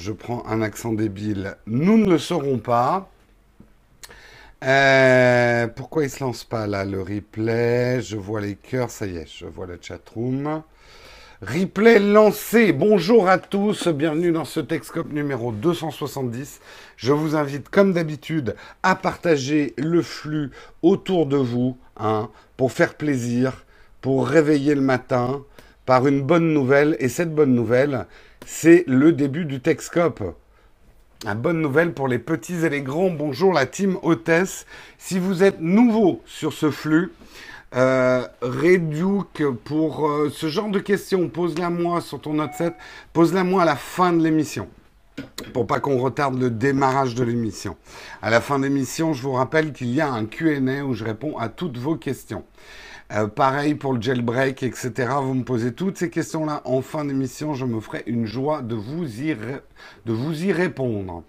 je prends un accent débile. Nous ne le saurons pas. Euh, pourquoi il se lance pas là le replay? Je vois les cœurs, ça y est, je vois la chatroom. Replay lancé. Bonjour à tous, bienvenue dans ce Texcope numéro 270. Je vous invite comme d'habitude à partager le flux autour de vous, hein, pour faire plaisir, pour réveiller le matin par une bonne nouvelle. Et cette bonne nouvelle, c'est le début du Texcope. Une bonne nouvelle pour les petits et les grands. Bonjour la team hôtesse. Si vous êtes nouveau sur ce flux, euh, pour euh, ce genre de questions, pose-la moi sur ton note 7, pose-la moi à la fin de l'émission. Pour pas qu'on retarde le démarrage de l'émission. À la fin de l'émission, je vous rappelle qu'il y a un Q&A où je réponds à toutes vos questions. Euh, pareil pour le jailbreak, etc. Vous me posez toutes ces questions-là en fin d'émission. Je me ferai une joie de vous y, de vous y répondre.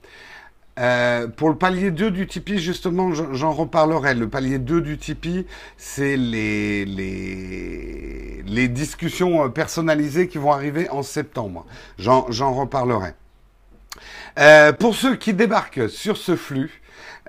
Euh, pour le palier 2 du Tipeee, justement, j'en reparlerai. Le palier 2 du Tipeee, c'est les, les, les, discussions euh, personnalisées qui vont arriver en septembre. J'en reparlerai. Euh, pour ceux qui débarquent sur ce flux,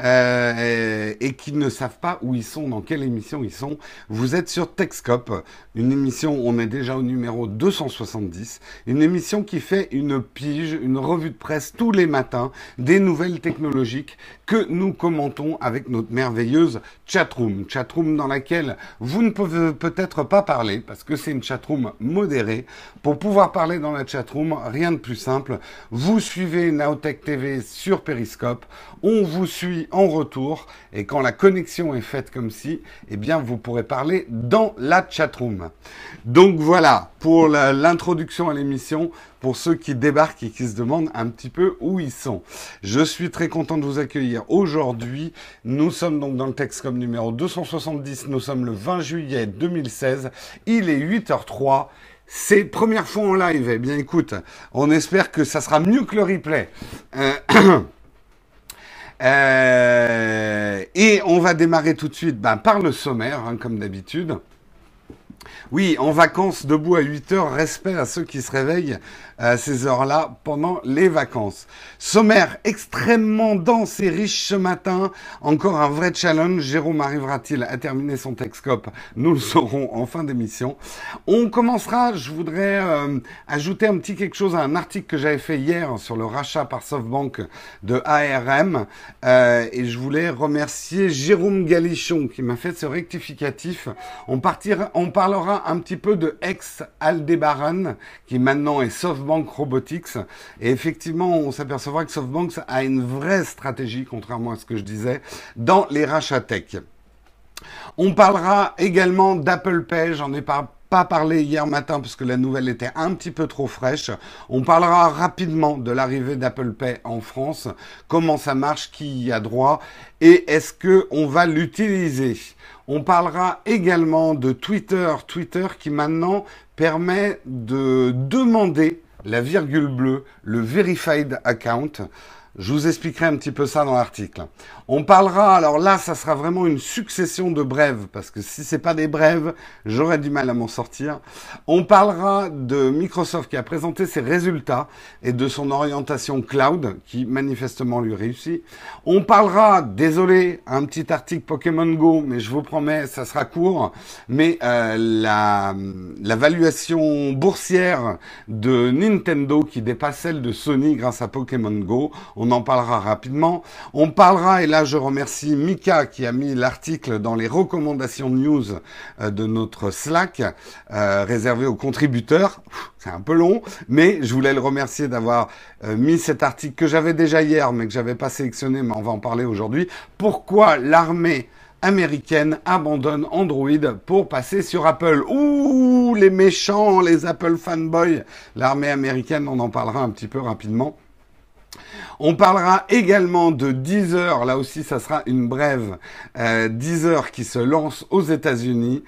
euh, et qui ne savent pas où ils sont, dans quelle émission ils sont, vous êtes sur Techscope, une émission, on est déjà au numéro 270, une émission qui fait une pige, une revue de presse tous les matins, des nouvelles technologiques que nous commentons avec notre merveilleuse chatroom. Chatroom dans laquelle vous ne pouvez peut-être pas parler, parce que c'est une chatroom modérée. Pour pouvoir parler dans la chatroom, rien de plus simple. Vous suivez Naotech TV sur Periscope, on vous suit en retour. Et quand la connexion est faite comme ci, eh bien, vous pourrez parler dans la chatroom. Donc voilà, pour l'introduction à l'émission, pour ceux qui débarquent et qui se demandent un petit peu où ils sont. Je suis très content de vous accueillir aujourd'hui. Nous sommes donc dans le texte comme numéro 270. Nous sommes le 20 juillet 2016. Il est 8h03. C'est première fois en live. Eh bien, écoute, on espère que ça sera mieux que le replay. Euh, Euh, et on va démarrer tout de suite ben, par le sommaire, hein, comme d'habitude. Oui, en vacances, debout à 8 heures, respect à ceux qui se réveillent à ces heures-là pendant les vacances. Sommaire extrêmement dense et riche ce matin. Encore un vrai challenge. Jérôme arrivera-t-il à terminer son Texcope Nous le saurons en fin d'émission. On commencera, je voudrais euh, ajouter un petit quelque chose à un article que j'avais fait hier sur le rachat par SoftBank de ARM. Euh, et je voulais remercier Jérôme Galichon qui m'a fait ce rectificatif. On, partira, on parlera un petit peu de ex-Aldebaran qui maintenant est SoftBank Robotics. Et effectivement, on s'apercevra que SoftBank a une vraie stratégie, contrairement à ce que je disais, dans les rachats tech. On parlera également d'Apple Pay, j'en ai pas pas parlé hier matin parce que la nouvelle était un petit peu trop fraîche. On parlera rapidement de l'arrivée d'Apple Pay en France, comment ça marche, qui y a droit et est-ce que on va l'utiliser? On parlera également de Twitter, Twitter qui maintenant permet de demander la virgule bleue, le verified account. Je vous expliquerai un petit peu ça dans l'article. On parlera, alors là, ça sera vraiment une succession de brèves, parce que si c'est pas des brèves, j'aurais du mal à m'en sortir. On parlera de Microsoft qui a présenté ses résultats et de son orientation cloud, qui manifestement lui réussit. On parlera, désolé, un petit article Pokémon Go, mais je vous promets, ça sera court, mais euh, la, la valuation boursière de Nintendo qui dépasse celle de Sony grâce à Pokémon Go, en parlera rapidement. On parlera, et là je remercie Mika qui a mis l'article dans les recommandations news euh, de notre Slack euh, réservé aux contributeurs. C'est un peu long, mais je voulais le remercier d'avoir euh, mis cet article que j'avais déjà hier, mais que j'avais pas sélectionné, mais on va en parler aujourd'hui. Pourquoi l'armée américaine abandonne Android pour passer sur Apple? Ouh, les méchants, les Apple fanboys. L'armée américaine, on en parlera un petit peu rapidement. On parlera également de Deezer, là aussi ça sera une brève, euh, Deezer qui se lance aux États-Unis.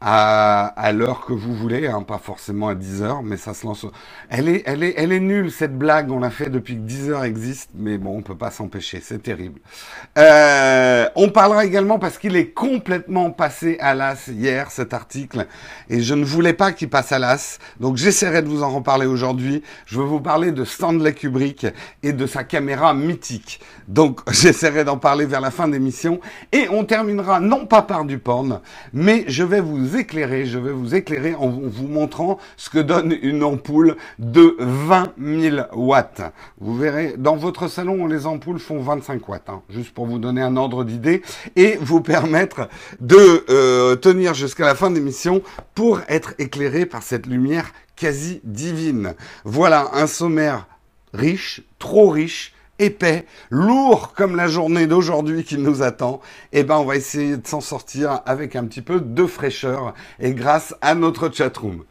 À, à l'heure que vous voulez, hein, pas forcément à 10 heures, mais ça se lance. Elle est, elle est, elle est nulle cette blague. On l'a fait depuis que 10 heures existe, mais bon, on peut pas s'empêcher. C'est terrible. Euh, on parlera également parce qu'il est complètement passé à l'as hier cet article, et je ne voulais pas qu'il passe à l'as, donc j'essaierai de vous en reparler aujourd'hui. Je veux vous parler de Stanley Kubrick et de sa caméra mythique. Donc j'essaierai d'en parler vers la fin d'émission, et on terminera non pas par du porn, mais je vais vous éclairer, je vais vous éclairer en vous montrant ce que donne une ampoule de 20 000 watts. Vous verrez, dans votre salon, les ampoules font 25 watts, hein, juste pour vous donner un ordre d'idée et vous permettre de euh, tenir jusqu'à la fin de l'émission pour être éclairé par cette lumière quasi divine. Voilà un sommaire riche, trop riche, épais, lourd comme la journée d'aujourd'hui qui nous attend, eh ben on va essayer de s'en sortir avec un petit peu de fraîcheur et grâce à notre chatroom.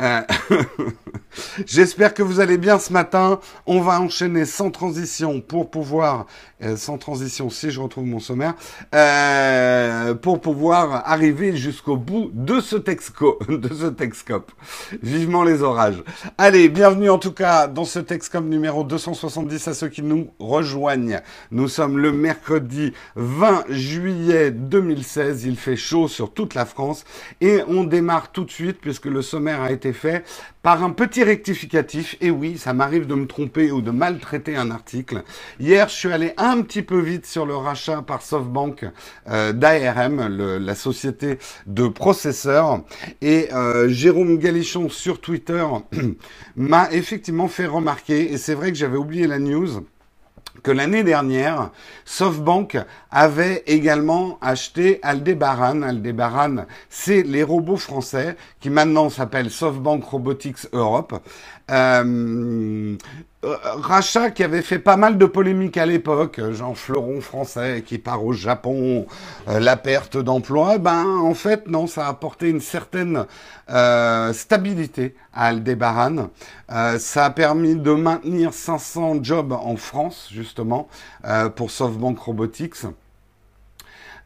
Euh, j'espère que vous allez bien ce matin. On va enchaîner sans transition pour pouvoir, euh, sans transition si je retrouve mon sommaire, euh, pour pouvoir arriver jusqu'au bout de ce texco, de ce texcope. Vivement les orages. Allez, bienvenue en tout cas dans ce texcope numéro 270 à ceux qui nous rejoignent. Nous sommes le mercredi 20 juillet 2016. Il fait chaud sur toute la France et on démarre tout de suite puisque le sommaire a été fait par un petit rectificatif. Et oui, ça m'arrive de me tromper ou de maltraiter un article. Hier, je suis allé un petit peu vite sur le rachat par SoftBank euh, d'ARM, la société de processeurs. Et euh, Jérôme Galichon sur Twitter m'a effectivement fait remarquer, et c'est vrai que j'avais oublié la news, que l'année dernière, SoftBank avait également acheté Aldebaran. Aldebaran, c'est les robots français qui maintenant s'appellent SoftBank Robotics Europe. Euh, rachat qui avait fait pas mal de polémiques à l'époque, Jean Fleuron français qui part au Japon, euh, la perte d'emploi, ben en fait non, ça a apporté une certaine euh, stabilité à Aldebaran. ça a permis de maintenir 500 jobs en France justement pour SoftBank Robotics.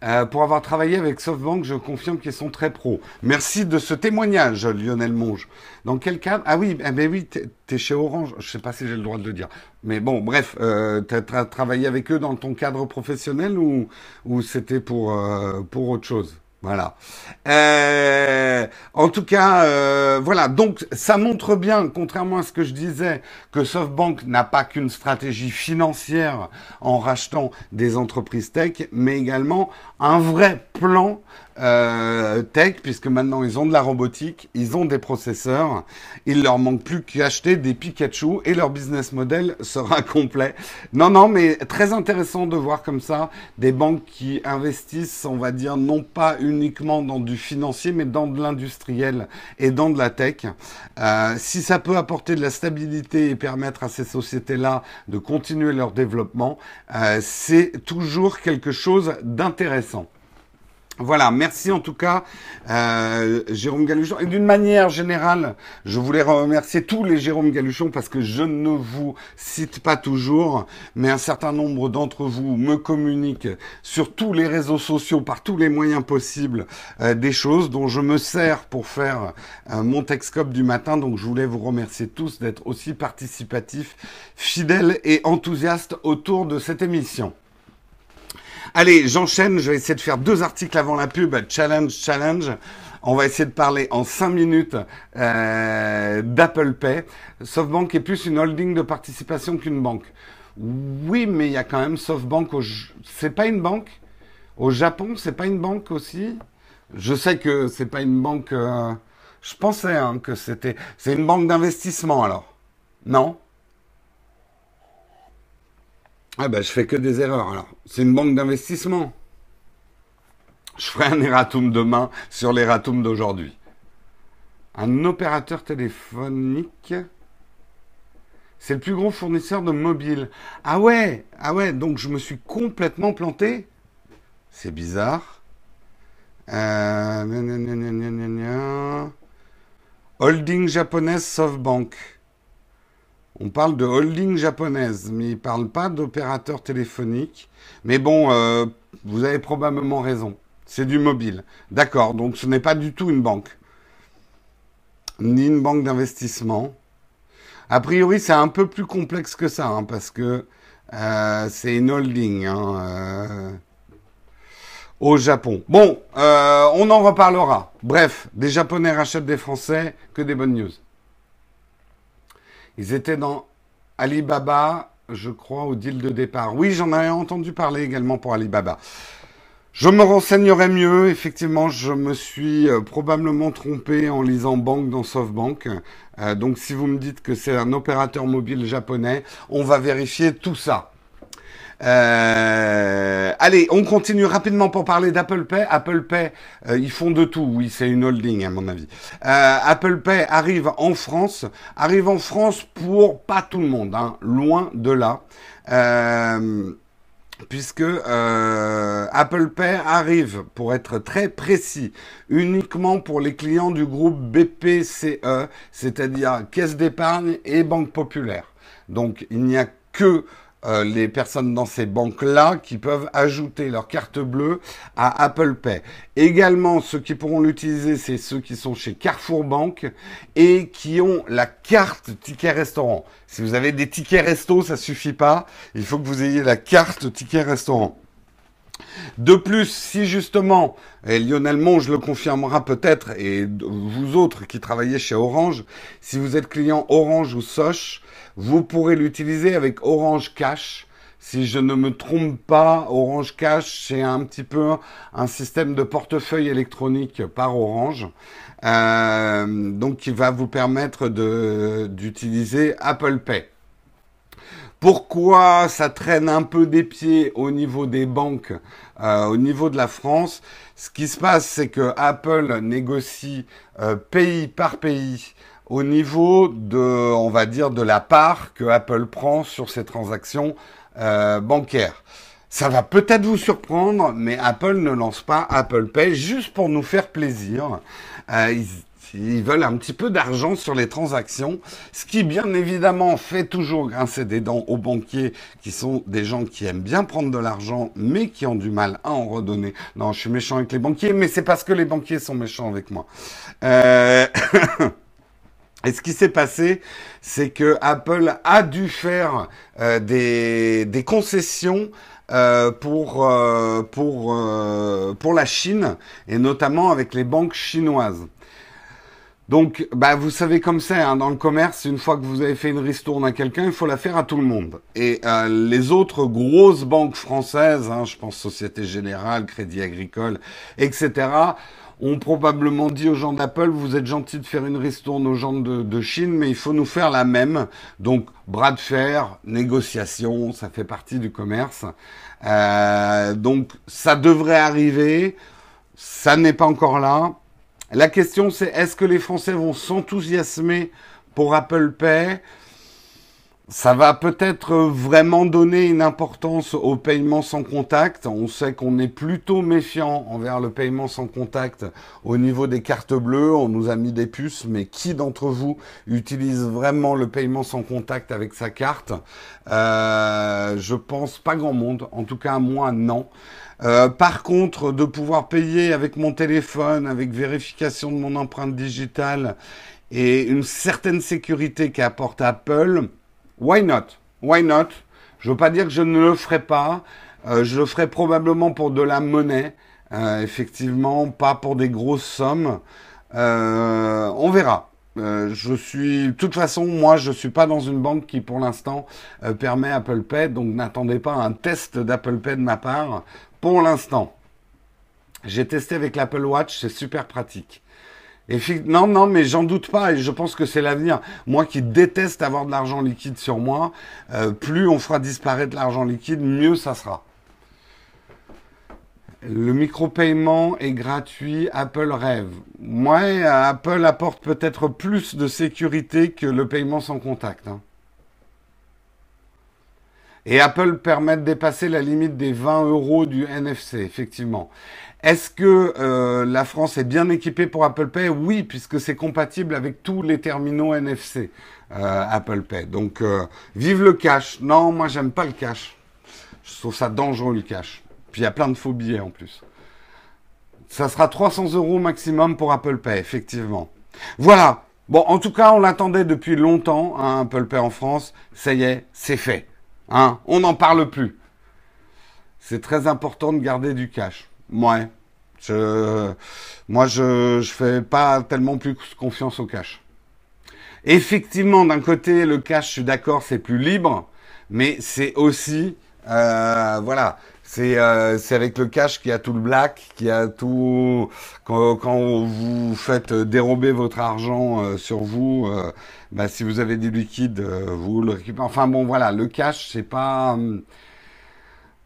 Euh, pour avoir travaillé avec SoftBank, je confirme qu'ils sont très pros. Merci de ce témoignage, Lionel Monge. Dans quel cadre? Ah oui, eh ben oui, t'es es chez Orange. Je sais pas si j'ai le droit de le dire. Mais bon, bref, euh, tu as travaillé avec eux dans ton cadre professionnel ou, c'était euh, pour autre chose? Voilà. Euh, en tout cas, euh, voilà. Donc, ça montre bien, contrairement à ce que je disais, que SoftBank n'a pas qu'une stratégie financière en rachetant des entreprises tech, mais également un vrai plan euh, tech, puisque maintenant ils ont de la robotique, ils ont des processeurs, il leur manque plus qu'acheter des Pikachu et leur business model sera complet. Non, non, mais très intéressant de voir comme ça des banques qui investissent, on va dire, non pas uniquement dans du financier, mais dans de l'industriel et dans de la tech. Euh, si ça peut apporter de la stabilité et permettre à ces sociétés-là de continuer leur développement, euh, c'est toujours quelque chose d'intéressant. Voilà, merci en tout cas, euh, Jérôme Galuchon. Et d'une manière générale, je voulais remercier tous les Jérôme Galuchon parce que je ne vous cite pas toujours, mais un certain nombre d'entre vous me communiquent sur tous les réseaux sociaux, par tous les moyens possibles, euh, des choses dont je me sers pour faire euh, mon Texcope du matin. Donc je voulais vous remercier tous d'être aussi participatifs, fidèles et enthousiastes autour de cette émission. Allez, j'enchaîne. Je vais essayer de faire deux articles avant la pub. Challenge, challenge. On va essayer de parler en cinq minutes euh, d'Apple Pay. SoftBank est plus une holding de participation qu'une banque. Oui, mais il y a quand même SoftBank. Au... C'est pas une banque? Au Japon, c'est pas une banque aussi? Je sais que c'est pas une banque. Euh, je pensais hein, que c'était. C'est une banque d'investissement alors. Non? Ah ben, je fais que des erreurs alors. C'est une banque d'investissement. Je ferai un erratum demain sur l'erratum d'aujourd'hui. Un opérateur téléphonique. C'est le plus gros fournisseur de mobile. Ah ouais, ah ouais, donc je me suis complètement planté. C'est bizarre. Euh... Holding japonaise SoftBank. On parle de holding japonaise, mais il ne parle pas d'opérateur téléphonique. Mais bon, euh, vous avez probablement raison. C'est du mobile. D'accord, donc ce n'est pas du tout une banque. Ni une banque d'investissement. A priori, c'est un peu plus complexe que ça, hein, parce que euh, c'est une holding hein, euh, au Japon. Bon, on en reparlera. Bref, des Japonais rachètent des Français, que des bonnes news. Ils étaient dans Alibaba, je crois, au deal de départ. Oui, j'en avais entendu parler également pour Alibaba. Je me renseignerai mieux. Effectivement, je me suis euh, probablement trompé en lisant banque dans SoftBank. Euh, donc, si vous me dites que c'est un opérateur mobile japonais, on va vérifier tout ça. Euh, allez, on continue rapidement pour parler d'Apple Pay. Apple Pay, ils font de tout. Oui, c'est une holding à mon avis. Apple Pay arrive en France, arrive en France pour pas tout le monde, hein, loin de là. Euh, puisque euh, Apple Pay arrive, pour être très précis, uniquement pour les clients du groupe BPCE, c'est-à-dire Caisse d'épargne et Banque Populaire. Donc il n'y a que euh, les personnes dans ces banques-là qui peuvent ajouter leur carte bleue à Apple Pay. Également, ceux qui pourront l'utiliser, c'est ceux qui sont chez Carrefour Bank et qui ont la carte ticket restaurant. Si vous avez des tickets resto, ça suffit pas. Il faut que vous ayez la carte ticket restaurant. De plus, si justement, et Lionel Monge le confirmera peut-être, et vous autres qui travaillez chez Orange, si vous êtes client Orange ou Soch, vous pourrez l'utiliser avec Orange Cash. Si je ne me trompe pas, Orange Cash, c'est un petit peu un système de portefeuille électronique par Orange. Euh, donc qui va vous permettre d'utiliser Apple Pay. Pourquoi ça traîne un peu des pieds au niveau des banques, euh, au niveau de la France? Ce qui se passe, c'est que Apple négocie euh, pays par pays au niveau de, on va dire, de la part que Apple prend sur ses transactions euh, bancaires. Ça va peut-être vous surprendre, mais Apple ne lance pas Apple Pay juste pour nous faire plaisir. Euh, ils, veulent un petit peu d'argent sur les transactions, ce qui bien évidemment fait toujours grincer des dents aux banquiers, qui sont des gens qui aiment bien prendre de l'argent, mais qui ont du mal à en redonner. Non, je suis méchant avec les banquiers, mais c'est parce que les banquiers sont méchants avec moi. Euh... Et ce qui s'est passé, c'est que Apple a dû faire euh, des, concessions euh, pour euh, pour pour la Chine et notamment avec les banques chinoises. Donc, bah, vous savez comme c'est hein, dans le commerce, une fois que vous avez fait une ristourne à quelqu'un, il faut la faire à tout le monde. Et les autres grosses banques françaises, hein, je pense Société Générale, Crédit Agricole, etc., ont probablement dit aux gens d'Apple, vous êtes gentil de faire une ristourne aux gens de, Chine, mais il faut nous faire la même. Donc, bras de fer, négociation, ça fait partie du commerce. Euh, donc, ça devrait arriver. Ça n'est pas encore là. La question, c'est est-ce que les Français vont s'enthousiasmer pour Apple Pay? Ça va peut-être vraiment donner une importance au paiement sans contact. On sait qu'on est plutôt méfiant envers le paiement sans contact au niveau des cartes bleues. On nous a mis des puces, mais qui d'entre vous utilise vraiment le paiement sans contact avec sa carte? Euh, Je pense pas grand monde. En tout cas, moi, non. Euh, par contre, de pouvoir payer avec mon téléphone, avec vérification de mon empreinte digitale et une certaine sécurité qu'apporte Apple, Why not? Why not? Je veux pas dire que je ne le ferai pas. Euh, je le ferai probablement pour de la monnaie. Euh, effectivement, pas pour des grosses sommes. Euh, on verra. je suis, de toute façon, moi, je suis pas dans une banque qui, pour l'instant, permet Apple Pay, donc n'attendez pas un test d'Apple Pay de ma part. Pour l'instant, j'ai testé avec l'Apple Watch, c'est super pratique non, non, mais j'en doute pas et je pense que c'est l'avenir. Moi qui déteste avoir de l'argent liquide sur moi, euh, plus on fera disparaître l'argent liquide, mieux ça sera. Le micro-paiement est gratuit, Apple rêve. Moi, Apple apporte peut-être plus de sécurité que le paiement sans contact. Hein. Et Apple permet de dépasser la limite des 20 euros du NFC, effectivement. Est-ce que euh, la France est bien équipée pour Apple Pay? Oui, puisque c'est compatible avec tous les terminaux NFC euh, Apple Pay. Donc, euh, vive le cash. Non, moi, j'aime pas le cash. Je trouve ça dangereux, le cash. Puis, il y a plein de faux billets en plus. Ça sera 300 euros maximum pour Apple Pay, effectivement. Voilà. Bon, en tout cas, on l'attendait depuis longtemps, hein, Apple Pay en France. Ça y est, c'est fait. Hein, on n'en parle plus. C'est très important de garder du cash. Ouais. Moi, je, je fais pas tellement plus confiance au cash. Effectivement, d'un côté, le cash, je suis d'accord, c'est plus libre, mais c'est aussi, euh, voilà, c'est euh, avec le cash qu'il y a tout le black, qu'il y a tout quand, vous faites dérober votre argent euh, sur vous. Bah, si vous avez du liquide, vous le récupérez. Enfin bon, voilà, le cash, c'est pas.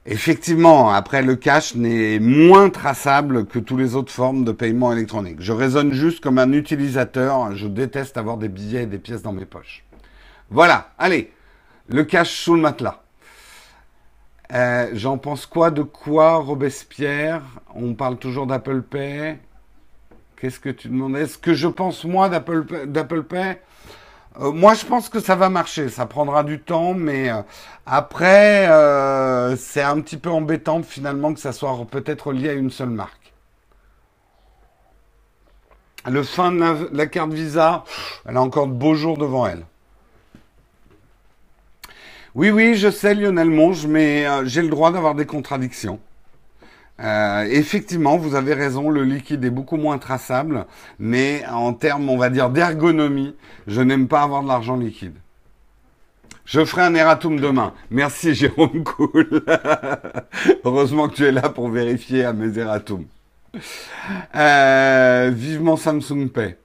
Effectivement, après le cash n'est moins traçable que toutes les autres formes de paiement électronique. Je raisonne juste comme un utilisateur, je déteste avoir des billets et des pièces dans mes poches. Voilà, allez, le cash sous le matelas. Euh, J'en pense quoi de quoi, Robespierre? On parle toujours d'Apple Pay. Qu'est-ce que tu demandais Ce que je pense moi d'Apple Pay? Euh, moi, je pense que ça va marcher. Ça prendra du temps, mais euh, après, euh, c'est un petit peu embêtant finalement que ça soit peut-être lié à une seule marque. Le fin de la, carte Visa, elle a encore de beaux jours devant elle. Oui, oui, je sais Lionel Monge, mais j'ai le droit d'avoir des contradictions. Euh, effectivement, vous avez raison, le liquide est beaucoup moins traçable, mais en termes, on va dire, d'ergonomie, je n'aime pas avoir de l'argent liquide. Je ferai un erratum demain. Merci Jérôme Cool. Heureusement que tu es là pour vérifier à mes erratums. Euh, vivement Samsung Pay.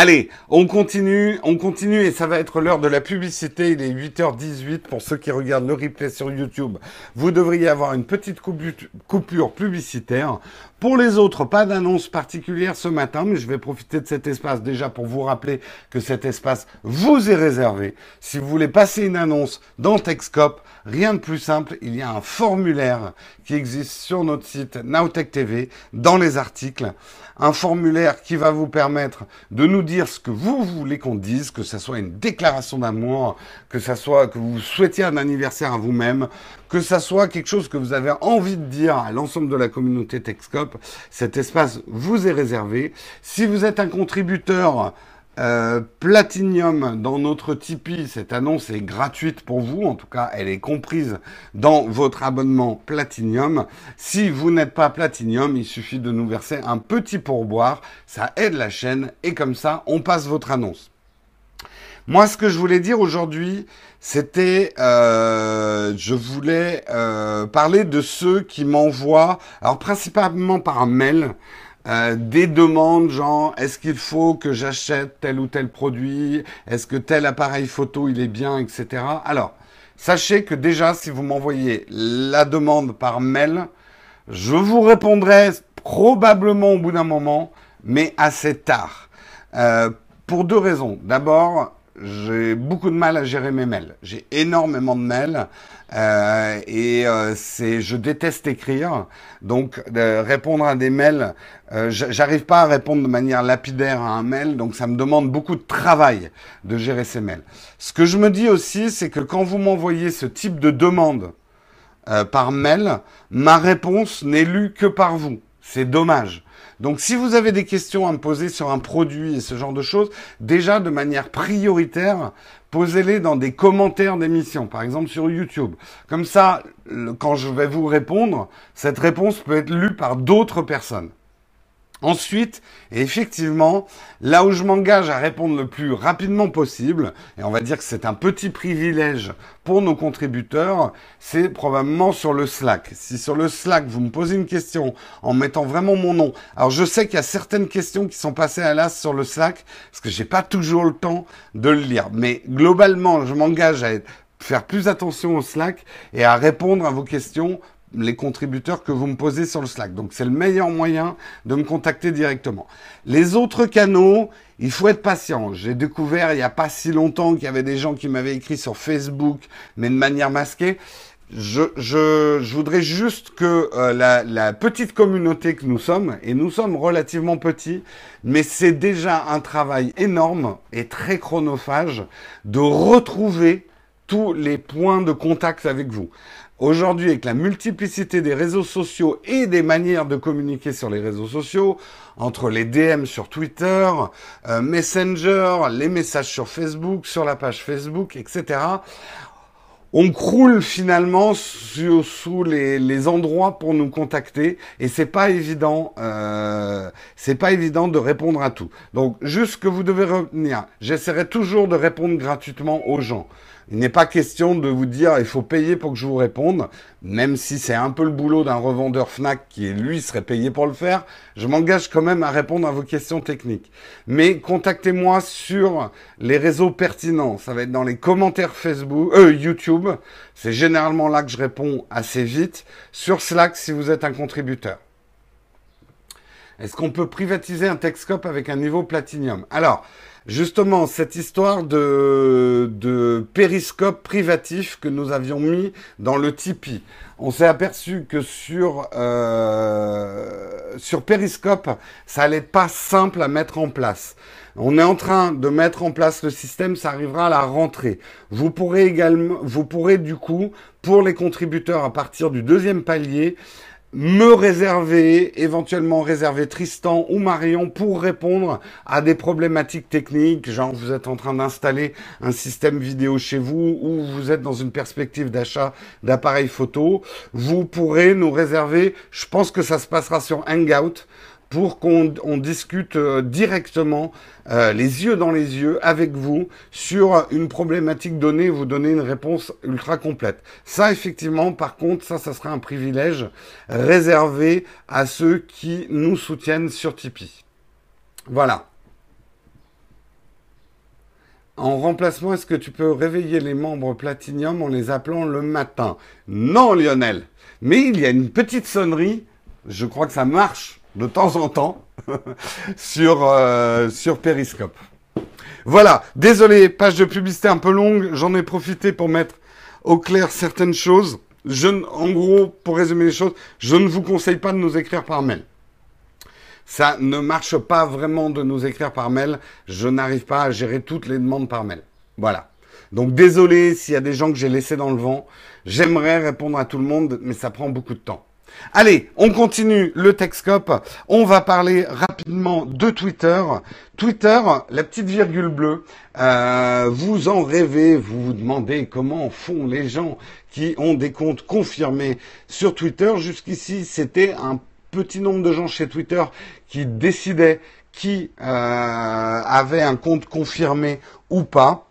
Allez, on continue, on continue et ça va être l'heure de la publicité. Il est 8h18 pour ceux qui regardent le replay sur YouTube. Vous devriez avoir une petite coupure publicitaire. Pour les autres, pas d'annonce particulière ce matin, mais je vais profiter de cet espace déjà pour vous rappeler que cet espace vous est réservé. Si vous voulez passer une annonce dans Techscope, rien de plus simple, il y a un formulaire qui existe sur notre site Nowtech TV dans les articles. Un formulaire qui va vous permettre de nous dire ce que vous voulez qu'on dise, que ce soit une déclaration d'amour, que ce soit que vous souhaitiez un anniversaire à vous-même, que ça soit quelque chose que vous avez envie de dire à l'ensemble de la communauté Techscope, cet espace vous est réservé. Si vous êtes un contributeur euh, Platinium dans notre Tipeee, cette annonce est gratuite pour vous, en tout cas elle est comprise dans votre abonnement Platinium. Si vous n'êtes pas Platinium, il suffit de nous verser un petit pourboire, ça aide la chaîne et comme ça on passe votre annonce. Moi ce que je voulais dire aujourd'hui, c'était, euh, je voulais euh, parler de ceux qui m'envoient, alors principalement par mail, euh, des demandes genre est-ce qu'il faut que j'achète tel ou tel produit, est-ce que tel appareil photo il est bien, etc. Alors, sachez que déjà si vous m'envoyez la demande par mail, je vous répondrai probablement au bout d'un moment, mais assez tard. pour deux raisons. D'abord, j'ai beaucoup de mal à gérer mes mails. J'ai énormément de mails euh, et euh, c'est, je déteste écrire. Donc répondre à des mails, euh, j'arrive pas à répondre de manière lapidaire à un mail, donc ça me demande beaucoup de travail de gérer ces mails. Ce que je me dis aussi, c'est que quand vous m'envoyez ce type de demande euh, par mail, ma réponse n'est lue que par vous. C'est dommage. Donc si vous avez des questions à me poser sur un produit et ce genre de choses, déjà de manière prioritaire, posez-les dans des commentaires d'émissions, par exemple sur YouTube. Comme ça, quand je vais vous répondre, cette réponse peut être lue par d'autres personnes. Ensuite, effectivement, là où je m'engage à répondre le plus rapidement possible, et on va dire que c'est un petit privilège pour nos contributeurs, c'est probablement sur le Slack. Si sur le Slack, vous me posez une question en mettant vraiment mon nom, alors je sais qu'il y a certaines questions qui sont passées à l'as sur le Slack, parce que j'ai pas toujours le temps de le lire. Mais globalement, je m'engage à faire plus attention au Slack et à répondre à vos questions les contributeurs que vous me posez sur le Slack. Donc c'est le meilleur moyen de me contacter directement. Les autres canaux, il faut être patient. J'ai découvert il n'y a pas si longtemps qu'il y avait des gens qui m'avaient écrit sur Facebook, mais de manière masquée. Je, je, je voudrais juste que euh, la, la petite communauté que nous sommes, et nous sommes relativement petits, mais c'est déjà un travail énorme et très chronophage de retrouver tous les points de contact avec vous. Aujourd'hui, avec la multiplicité des réseaux sociaux et des manières de communiquer sur les réseaux sociaux, entre les DM sur Twitter, euh, Messenger, les messages sur Facebook, sur la page Facebook, etc., on croule finalement sous, les, endroits pour nous contacter et c'est pas évident, euh, c'est pas évident de répondre à tout. Donc juste que vous devez revenir, j'essaierai toujours de répondre gratuitement aux gens. Il n'est pas question de vous dire il faut payer pour que je vous réponde, même si c'est un peu le boulot d'un revendeur Fnac qui lui serait payé pour le faire. Je m'engage quand même à répondre à vos questions techniques. Mais contactez-moi sur les réseaux pertinents. Ça va être dans les commentaires Facebook, euh, YouTube. C'est généralement là que je réponds assez vite. Sur Slack si vous êtes un contributeur. Est-ce qu'on peut privatiser un Texcope avec un niveau platinium Alors, justement cette histoire de, de périscope privatif que nous avions mis dans le Tipeee. On s'est aperçu que sur, euh, sur Périscope, ça allait pas simple à mettre en place. On est en train de mettre en place le système, ça arrivera à la rentrée. Vous pourrez également, vous pourrez du coup, pour les contributeurs à partir du deuxième palier, me réserver, éventuellement réserver Tristan ou Marion pour répondre à des problématiques techniques, genre vous êtes en train d'installer un système vidéo chez vous ou vous êtes dans une perspective d'achat d'appareils photo, vous pourrez nous réserver, je pense que ça se passera sur Hangout, pour qu'on discute euh, directement, euh, les yeux dans les yeux, avec vous, sur une problématique donnée, vous donner une réponse ultra complète. Ça, effectivement, par contre, ça, ça sera un privilège réservé à ceux qui nous soutiennent sur Tipeee. Voilà. En remplacement, est-ce que tu peux réveiller les membres Platinium en les appelant le matin? Non, Lionel. Mais il y a une petite sonnerie. Je crois que ça marche de temps en temps sur, euh, sur Periscope. Voilà, désolé, page de publicité un peu longue, j'en ai profité pour mettre au clair certaines choses. Je, en gros, pour résumer les choses, je ne vous conseille pas de nous écrire par mail. Ça ne marche pas vraiment de nous écrire par mail. Je n'arrive pas à gérer toutes les demandes par mail. Voilà. Donc désolé s'il y a des gens que j'ai laissés dans le vent. J'aimerais répondre à tout le monde, mais ça prend beaucoup de temps. Allez, on continue le Texcope. On va parler rapidement de Twitter. Twitter, la petite virgule bleue, euh, vous en rêvez, vous vous demandez comment font les gens qui ont des comptes confirmés sur Twitter. Jusqu'ici, c'était un petit nombre de gens chez Twitter qui décidaient qui euh, avait un compte confirmé ou pas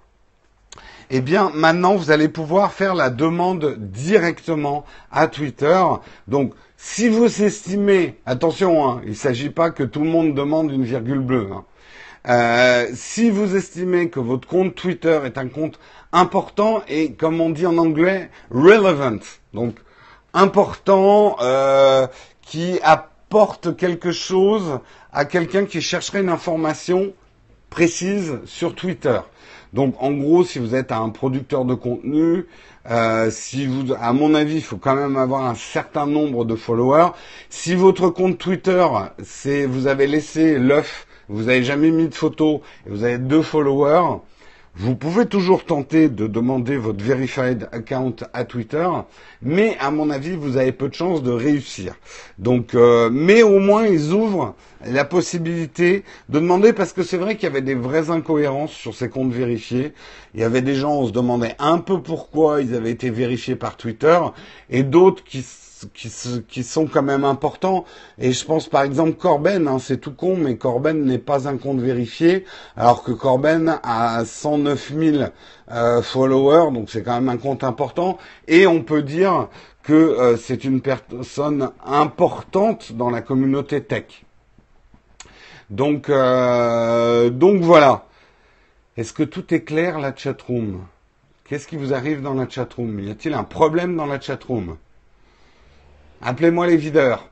eh bien maintenant vous allez pouvoir faire la demande directement à Twitter. Donc si vous estimez, attention, hein, il ne s'agit pas que tout le monde demande une virgule bleue. Hein. Euh, si vous estimez que votre compte Twitter est un compte important et comme on dit en anglais, relevant, donc important, euh, qui apporte quelque chose à quelqu'un qui chercherait une information précise sur Twitter. Donc en gros, si vous êtes un producteur de contenu, euh, si vous, à mon avis, il faut quand même avoir un certain nombre de followers. Si votre compte Twitter, c'est vous avez laissé l'œuf, vous n'avez jamais mis de photo et vous avez deux followers, vous pouvez toujours tenter de demander votre verified account à Twitter, mais à mon avis, vous avez peu de chances de réussir. Donc, euh, mais au moins ils ouvrent la possibilité de demander parce que c'est vrai qu'il y avait des vraies incohérences sur ces comptes vérifiés. Il y avait des gens, on se demandait un peu pourquoi ils avaient été vérifiés par Twitter, et d'autres qui qui, qui, sont quand même importants. Et je pense par exemple Corben, hein, c'est tout con, mais Corben n'est pas un compte vérifié, alors que Corben a 109 000 euh, followers, donc c'est quand même un compte important. Et on peut dire que euh, c'est une personne importante dans la communauté tech. Donc, euh, donc voilà. Est-ce que tout est clair la chatroom? Qu'est-ce qui vous arrive dans la chatroom? Y a-t-il un problème dans la chatroom? Appelez-moi les videurs.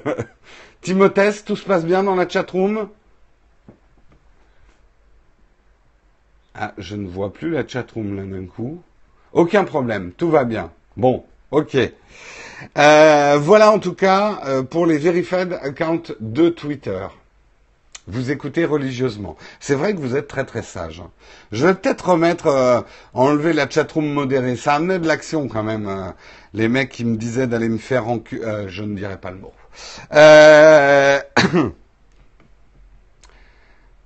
Timothée, tout se passe bien dans la chatroom Ah, je ne vois plus la chatroom là d'un coup. Aucun problème, tout va bien. Bon, ok. Euh, voilà en tout cas euh, pour les verified accounts de Twitter. Vous écoutez religieusement. C'est vrai que vous êtes très très sage. Je vais peut-être remettre, euh, enlever la chatroom modérée. Ça amenait de l'action quand même. Euh, les mecs qui me disaient d'aller me faire en cul. Euh, je ne dirai pas le mot.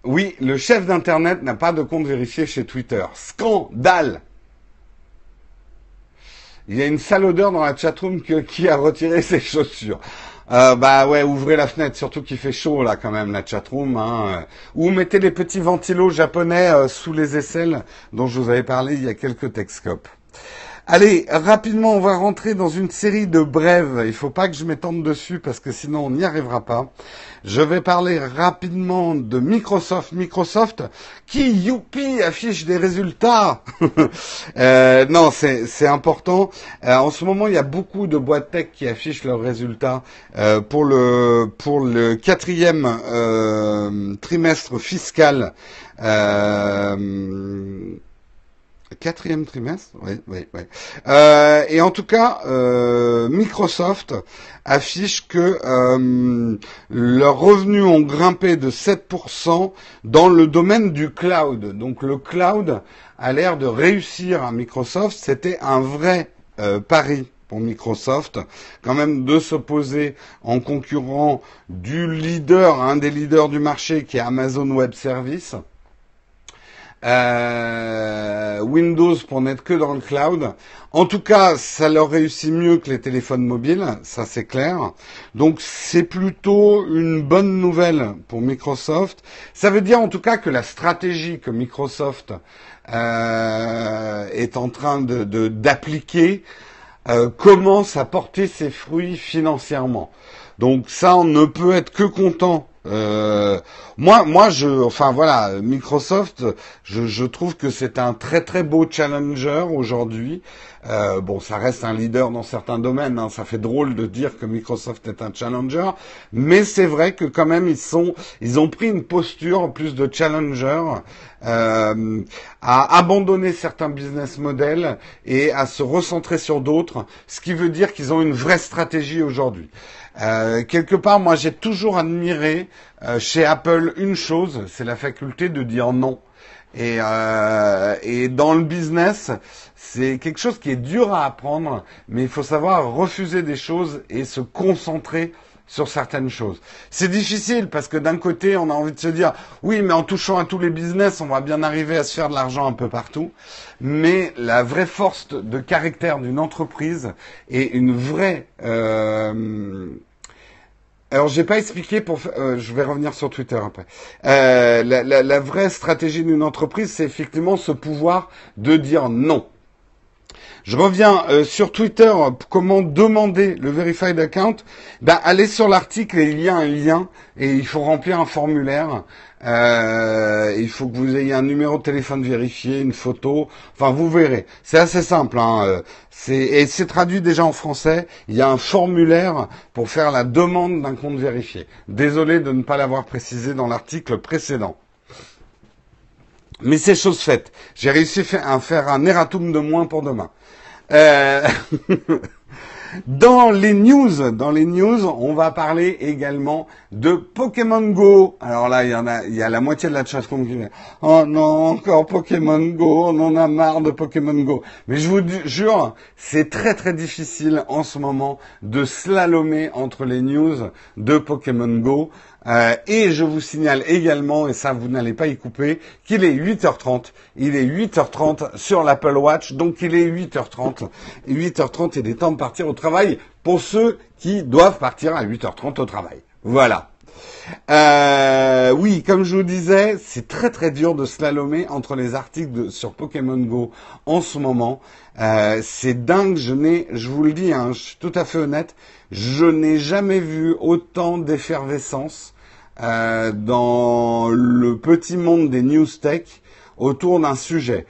oui, le chef d'Internet n'a pas de compte vérifié chez Twitter. Scandale il y a une sale odeur dans la chatroom qui a retiré ses chaussures. Euh, bah ouais, ouvrez la fenêtre, surtout qu'il fait chaud là quand même la chatroom. Hein. Ou mettez les petits ventilos japonais euh, sous les aisselles dont je vous avais parlé il y a quelques Texcopes. Allez, rapidement, on va rentrer dans une série de brèves. Il faut pas que je m'étende dessus parce que sinon on n'y arrivera pas. Je vais parler rapidement de Microsoft. Microsoft qui, youpi, affiche des résultats. euh, non, c'est important. Euh, en ce moment, il y a beaucoup de boîtes tech qui affichent leurs résultats euh, pour le pour le quatrième euh, trimestre fiscal. Quatrième trimestre, oui, oui, oui. Euh, et en tout cas, euh, Microsoft affiche que euh, leurs revenus ont grimpé de 7% dans le domaine du cloud. Donc le cloud a l'air de réussir à Microsoft. C'était un vrai pari pour Microsoft, quand même de s'opposer en concurrent du leader, un des leaders du marché qui est Amazon Web Services. Euh, Windows pour n'être que dans le cloud. En tout cas, ça leur réussit mieux que les téléphones mobiles, ça c'est clair. Donc c'est plutôt une bonne nouvelle pour Microsoft. Ça veut dire en tout cas que la stratégie que Microsoft euh, est en train de d'appliquer euh, commence à porter ses fruits financièrement. Donc ça, on ne peut être que content euh, moi, moi, je, enfin voilà, Microsoft, je, trouve que c'est un très très beau challenger aujourd'hui. Euh, bon, ça reste un leader dans certains domaines. Hein, ça fait drôle de dire que Microsoft est un challenger, mais c'est vrai que quand même ils sont, ils ont pris une posture plus de challenger, euh, à abandonner certains business models et à se recentrer sur d'autres, ce qui veut dire qu'ils ont une vraie stratégie aujourd'hui. Euh, quelque part, moi, j'ai toujours admiré euh, chez Apple une chose, c'est la faculté de dire non. Et, euh, et dans le business, c'est quelque chose qui est dur à apprendre, mais il faut savoir refuser des choses et se concentrer sur certaines choses. C'est difficile parce que d'un côté, on a envie de se dire, oui, mais en touchant à tous les business, on va bien arriver à se faire de l'argent un peu partout. Mais la vraie force de caractère d'une entreprise et une vraie... Euh... Alors, j'ai pas expliqué pour. Euh, je vais revenir sur Twitter après. Euh, la vraie stratégie d'une entreprise, c'est effectivement ce pouvoir de dire non. Je reviens euh, sur Twitter, comment demander le verified account. Ben, allez sur l'article et il y a un lien et il faut remplir un formulaire. Euh, il faut que vous ayez un numéro de téléphone vérifié, une photo. Enfin, vous verrez. C'est assez simple. Hein. Euh, et c'est traduit déjà en français. Il y a un formulaire pour faire la demande d'un compte vérifié. Désolé de ne pas l'avoir précisé dans l'article précédent. Mais c'est chose faite. J'ai réussi à faire un erratum de moins pour demain. Euh, dans les news, dans les news, on va parler également de Pokémon Go. Alors là, il y a, la moitié de la chasse qui dit Oh non, encore Pokémon Go, on en a marre de Pokémon Go. Mais je vous jure, c'est très très difficile en ce moment de slalomer entre les news de Pokémon Go. Euh, et je vous signale également, et ça vous n'allez pas y couper, qu'il est 8h30. Il est 8h30 sur l'Apple Watch, donc il est 8h30. 8h30, il est temps de partir au travail pour ceux qui doivent partir à 8h30 au travail. Voilà. Euh, oui, comme je vous disais, c'est très très dur de slalomer entre les articles sur Pokémon Go en ce moment. Euh, c'est dingue, je n'ai, je vous le dis, hein, je suis tout à fait honnête, je n'ai jamais vu autant d'effervescence euh, dans le petit monde des news tech autour d'un sujet.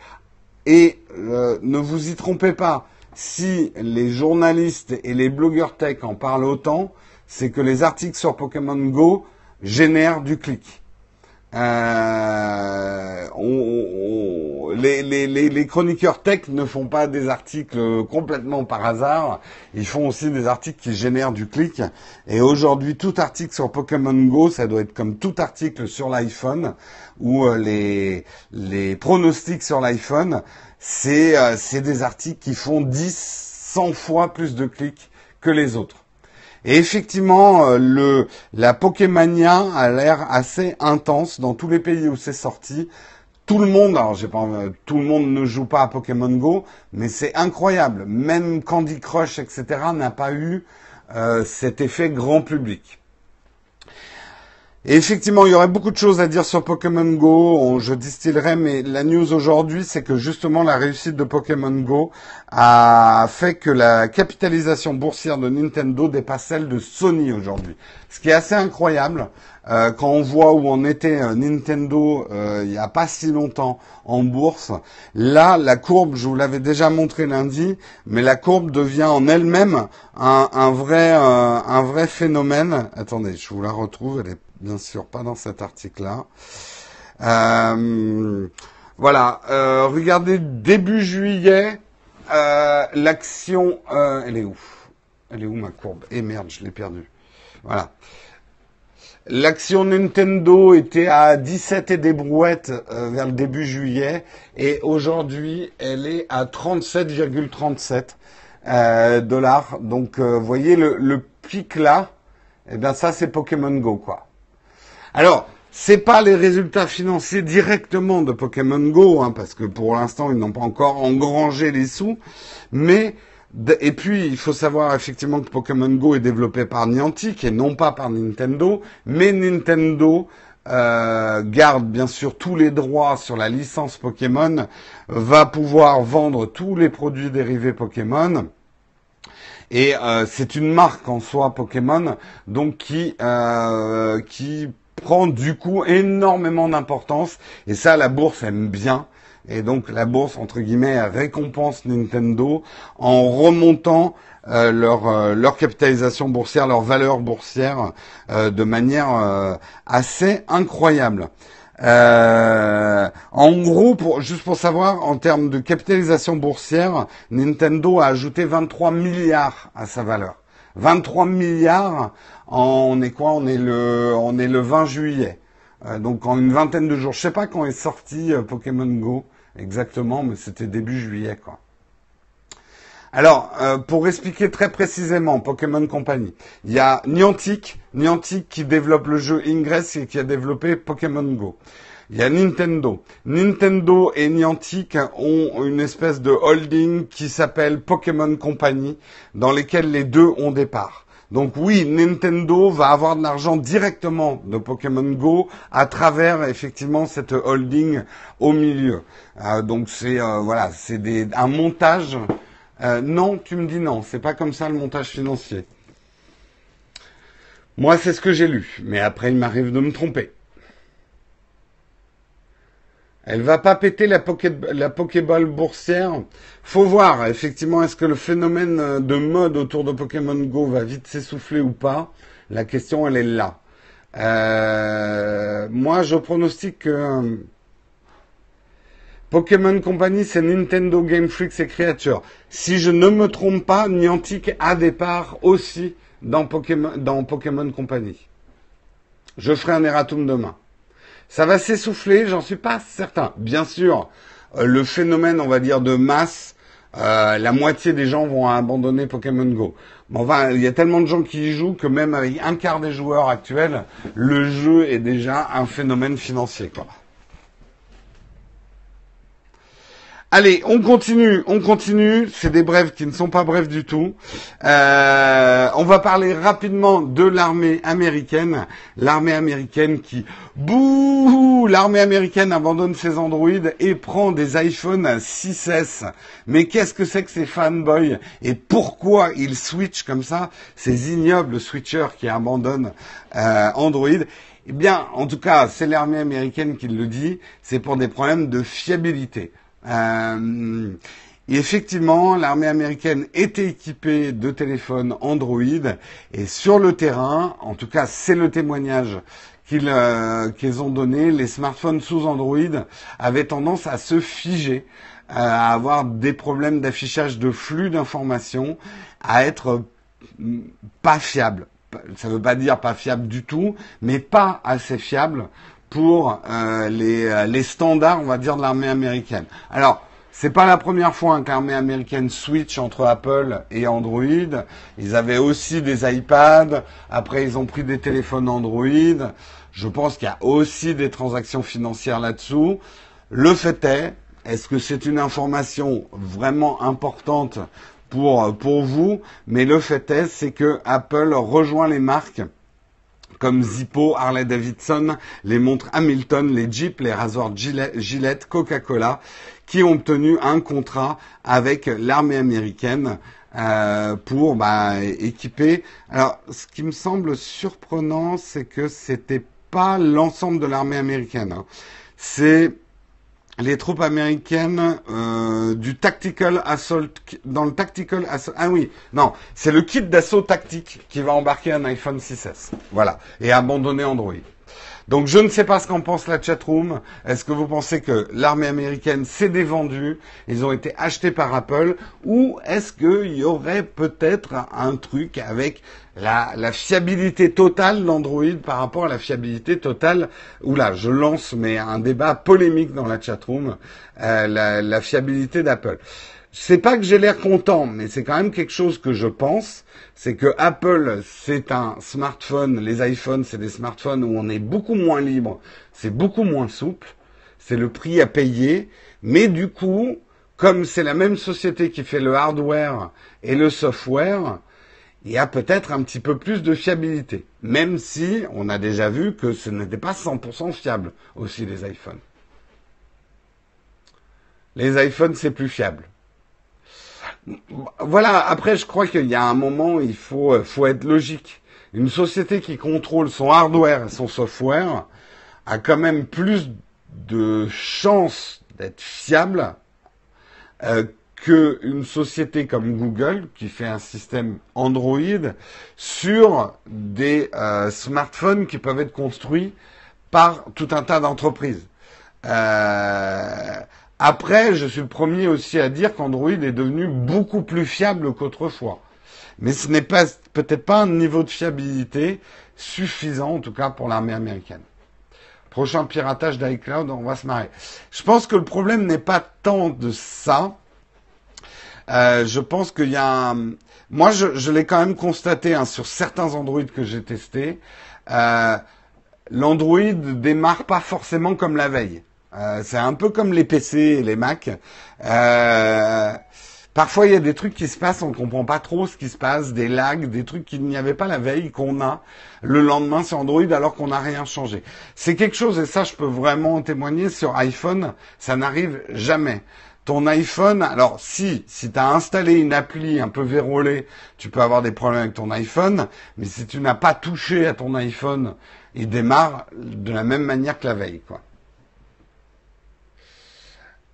Et euh, ne vous y trompez pas, si les journalistes et les blogueurs tech en parlent autant, c'est que les articles sur Pokémon Go génèrent du clic. Euh, les, chroniqueurs tech ne font pas des articles complètement par hasard. Ils font aussi des articles qui génèrent du clic. Et aujourd'hui, tout article sur Pokémon Go, ça doit être comme tout article sur l'iPhone ou euh, les, les pronostics sur l'iPhone. C'est euh, des articles qui font 10, 100 fois plus de clics que les autres. Et effectivement, euh, le, la Pokémania a l'air assez intense dans tous les pays où c'est sorti. Tout le monde, alors j'ai pas, tout le monde ne joue pas à Pokémon Go, mais c'est incroyable. Même Candy Crush, etc., n'a pas eu euh, cet effet grand public. Et effectivement, il y aurait beaucoup de choses à dire sur Pokémon Go. Je distillerai, mais la news aujourd'hui, c'est que justement la réussite de Pokémon Go a fait que la capitalisation boursière de Nintendo dépasse celle de Sony aujourd'hui. Ce qui est assez incroyable euh, quand on voit où on était euh, Nintendo euh, il n'y a pas si longtemps en bourse. Là, la courbe, je vous l'avais déjà montré lundi, mais la courbe devient en elle-même un, un vrai, un vrai phénomène. Attendez, je vous la retrouve. Elle est bien sûr pas dans cet article-là. Euh, voilà, euh, regardez début juillet, euh, l'action, elle est où? Elle est où ma courbe? Eh merde, je l'ai perdue. Voilà. L'action Nintendo était à 17 et des brouettes vers le début juillet et aujourd'hui elle est à 37,37 dollars. Donc vous voyez le, le pic là, eh bien ça c'est Pokémon Go quoi. Alors, c'est pas les résultats financiers directement de Pokémon Go, hein, parce que pour l'instant ils n'ont pas encore engrangé les sous, mais et puis il faut savoir effectivement que Pokémon Go est développé par Niantic et non pas par Nintendo, mais Nintendo euh, garde bien sûr tous les droits sur la licence Pokémon, va pouvoir vendre tous les produits dérivés Pokémon. Et euh, c'est une marque en soi Pokémon, donc qui euh, qui prend du coup énormément d'importance et ça la bourse aime bien et donc la bourse entre guillemets récompense Nintendo en remontant euh, leur, euh, leur capitalisation boursière, leur valeur boursière euh, de manière assez incroyable. en gros, pour, juste pour savoir, en termes de capitalisation boursière, Nintendo a ajouté 23 milliards à sa valeur. 23 milliards on est quoi? On est le, on est le 20 juillet. Euh, donc en une vingtaine de jours. Je sais pas quand est sorti euh, Pokémon Go exactement, mais c'était début juillet quoi. Alors, euh, pour expliquer très précisément Pokémon Company, il y a Niantic, Niantic qui développe le jeu Ingress et qui a développé Pokémon Go. Il y a Nintendo. Nintendo et Niantic ont une espèce de holding qui s'appelle Pokémon Company, dans lesquels les deux ont des parts. Donc oui, Nintendo va avoir de l'argent directement de Pokémon Go à travers effectivement cette holding au milieu. Euh, donc c'est euh, voilà, c'est un montage. Euh, non, tu me dis non, c'est pas comme ça le montage financier. Moi, c'est ce que j'ai lu, mais après il m'arrive de me tromper. Elle va pas péter la, la Pokéball boursière. Faut voir, effectivement, est-ce que le phénomène euh, de mode autour de Pokémon Go va vite s'essouffler ou pas La question, elle est là. Euh, moi, je pronostique que euh, Pokémon Company, c'est Nintendo Game Freaks et Creatures. Si je ne me trompe pas, Niantic a des parts aussi dans Pokémon, dans Pokémon Company. Je ferai un erratum demain. Ça va s'essouffler, j'en suis pas certain. Bien sûr, euh, le phénomène, on va dire, de masse, euh, la moitié des gens vont abandonner Pokémon Go. Mais enfin, il y a tellement de gens qui y jouent que même avec un quart des joueurs actuels, le jeu est déjà un phénomène financier. Allez, on continue, on continue. C'est des brèves qui ne sont pas brèves du tout. Euh, on va parler rapidement de l'armée américaine. L'armée américaine qui, bouh, l'armée américaine abandonne ses Android et prend des iPhone 6S. Mais qu'est-ce que c'est que ces fanboys et pourquoi ils switchent comme ça Ces ignobles switchers qui abandonnent euh, Android. Eh bien, en tout cas, c'est l'armée américaine qui le dit. C'est pour des problèmes de fiabilité. Euh, effectivement, l'armée américaine était équipée de téléphones Android et sur le terrain, en tout cas c'est le témoignage qu'ils qu'ils ont donné, les smartphones sous Android avaient tendance à se figer, à avoir des problèmes d'affichage de flux d'informations, à être pas fiables. Ça ne veut pas dire pas fiable du tout, mais pas assez fiable pour les, les standards, on va dire, de l'armée américaine. Alors, c'est pas la première fois qu'un l'armée américaine switch entre Apple et Android. Ils avaient aussi des iPads. Après, ils ont pris des téléphones Android. Je pense qu'il y a aussi des transactions financières là-dessous. Le fait est, est-ce que c'est une information vraiment importante pour, pour vous? Mais le fait est, c'est que Apple rejoint les marques comme Zippo, Harley Davidson, les montres Hamilton, les Jeep, les rasoirs Gillette, Coca-Cola, qui ont obtenu un contrat avec l'armée américaine euh, pour bah, équiper. Alors, ce qui me semble surprenant, c'est que c'était pas l'ensemble de l'armée américaine. Hein. C'est les troupes américaines euh, du tactical assault dans le tactical assault ah oui non c'est le kit d'assaut tactique qui va embarquer un iPhone 6s voilà. Et abandonner Android. Donc je ne sais pas ce qu'en pense la chatroom. Est-ce que vous pensez que l'armée américaine s'est dévendue, ils ont été achetés par Apple, ou est-ce qu'il y aurait peut-être un truc avec la, fiabilité totale d'Android par rapport à la fiabilité totale, oula, je lance mais un débat polémique dans la chatroom, euh, la, la fiabilité d'Apple. C'est pas que j'ai l'air content, mais c'est quand même quelque chose que je pense. C'est que Apple, c'est un smartphone, les iPhones, c'est des smartphones où on est beaucoup moins libre, c'est beaucoup moins souple, c'est le prix à payer, mais du coup, comme c'est la même société qui fait le hardware et le software, il y a peut-être un petit peu plus de fiabilité, même si on a déjà vu que ce n'était pas 100% fiable aussi les iPhones. Les iPhones, c'est plus fiable. Voilà, après, je crois qu'il y a un moment, il faut, euh, faut être logique. Une société qui contrôle son hardware et son software a quand même plus de chances d'être fiable euh, qu'une société comme Google qui fait un système Android sur des euh, smartphones qui peuvent être construits par tout un tas d'entreprises. Euh, après, je suis le premier aussi à dire qu'Android est devenu beaucoup plus fiable qu'autrefois. Mais ce n'est pas peut-être pas un niveau de fiabilité suffisant, en tout cas pour l'armée américaine. Prochain piratage d'iCloud, on va se marrer. Je pense que le problème n'est pas tant de ça. Euh, je pense qu'il y a un... Moi, je, l'ai quand même constaté hein, sur certains Android que j'ai testés. Euh, L'Android démarre pas forcément comme la veille. Euh, c'est un peu comme les PC et les Mac. Euh, parfois, il y a des trucs qui se passent, on ne comprend pas trop ce qui se passe, des lags, des trucs qu'il n'y avait pas la veille, qu'on a le lendemain sur Android alors qu'on n'a rien changé. C'est quelque chose, et ça, je peux vraiment en témoigner sur iPhone, ça n'arrive jamais. Ton iPhone, alors si, si tu as installé une appli un peu verrouillée, tu peux avoir des problèmes avec ton iPhone, mais si tu n'as pas touché à ton iPhone, il démarre de la même manière que la veille, quoi.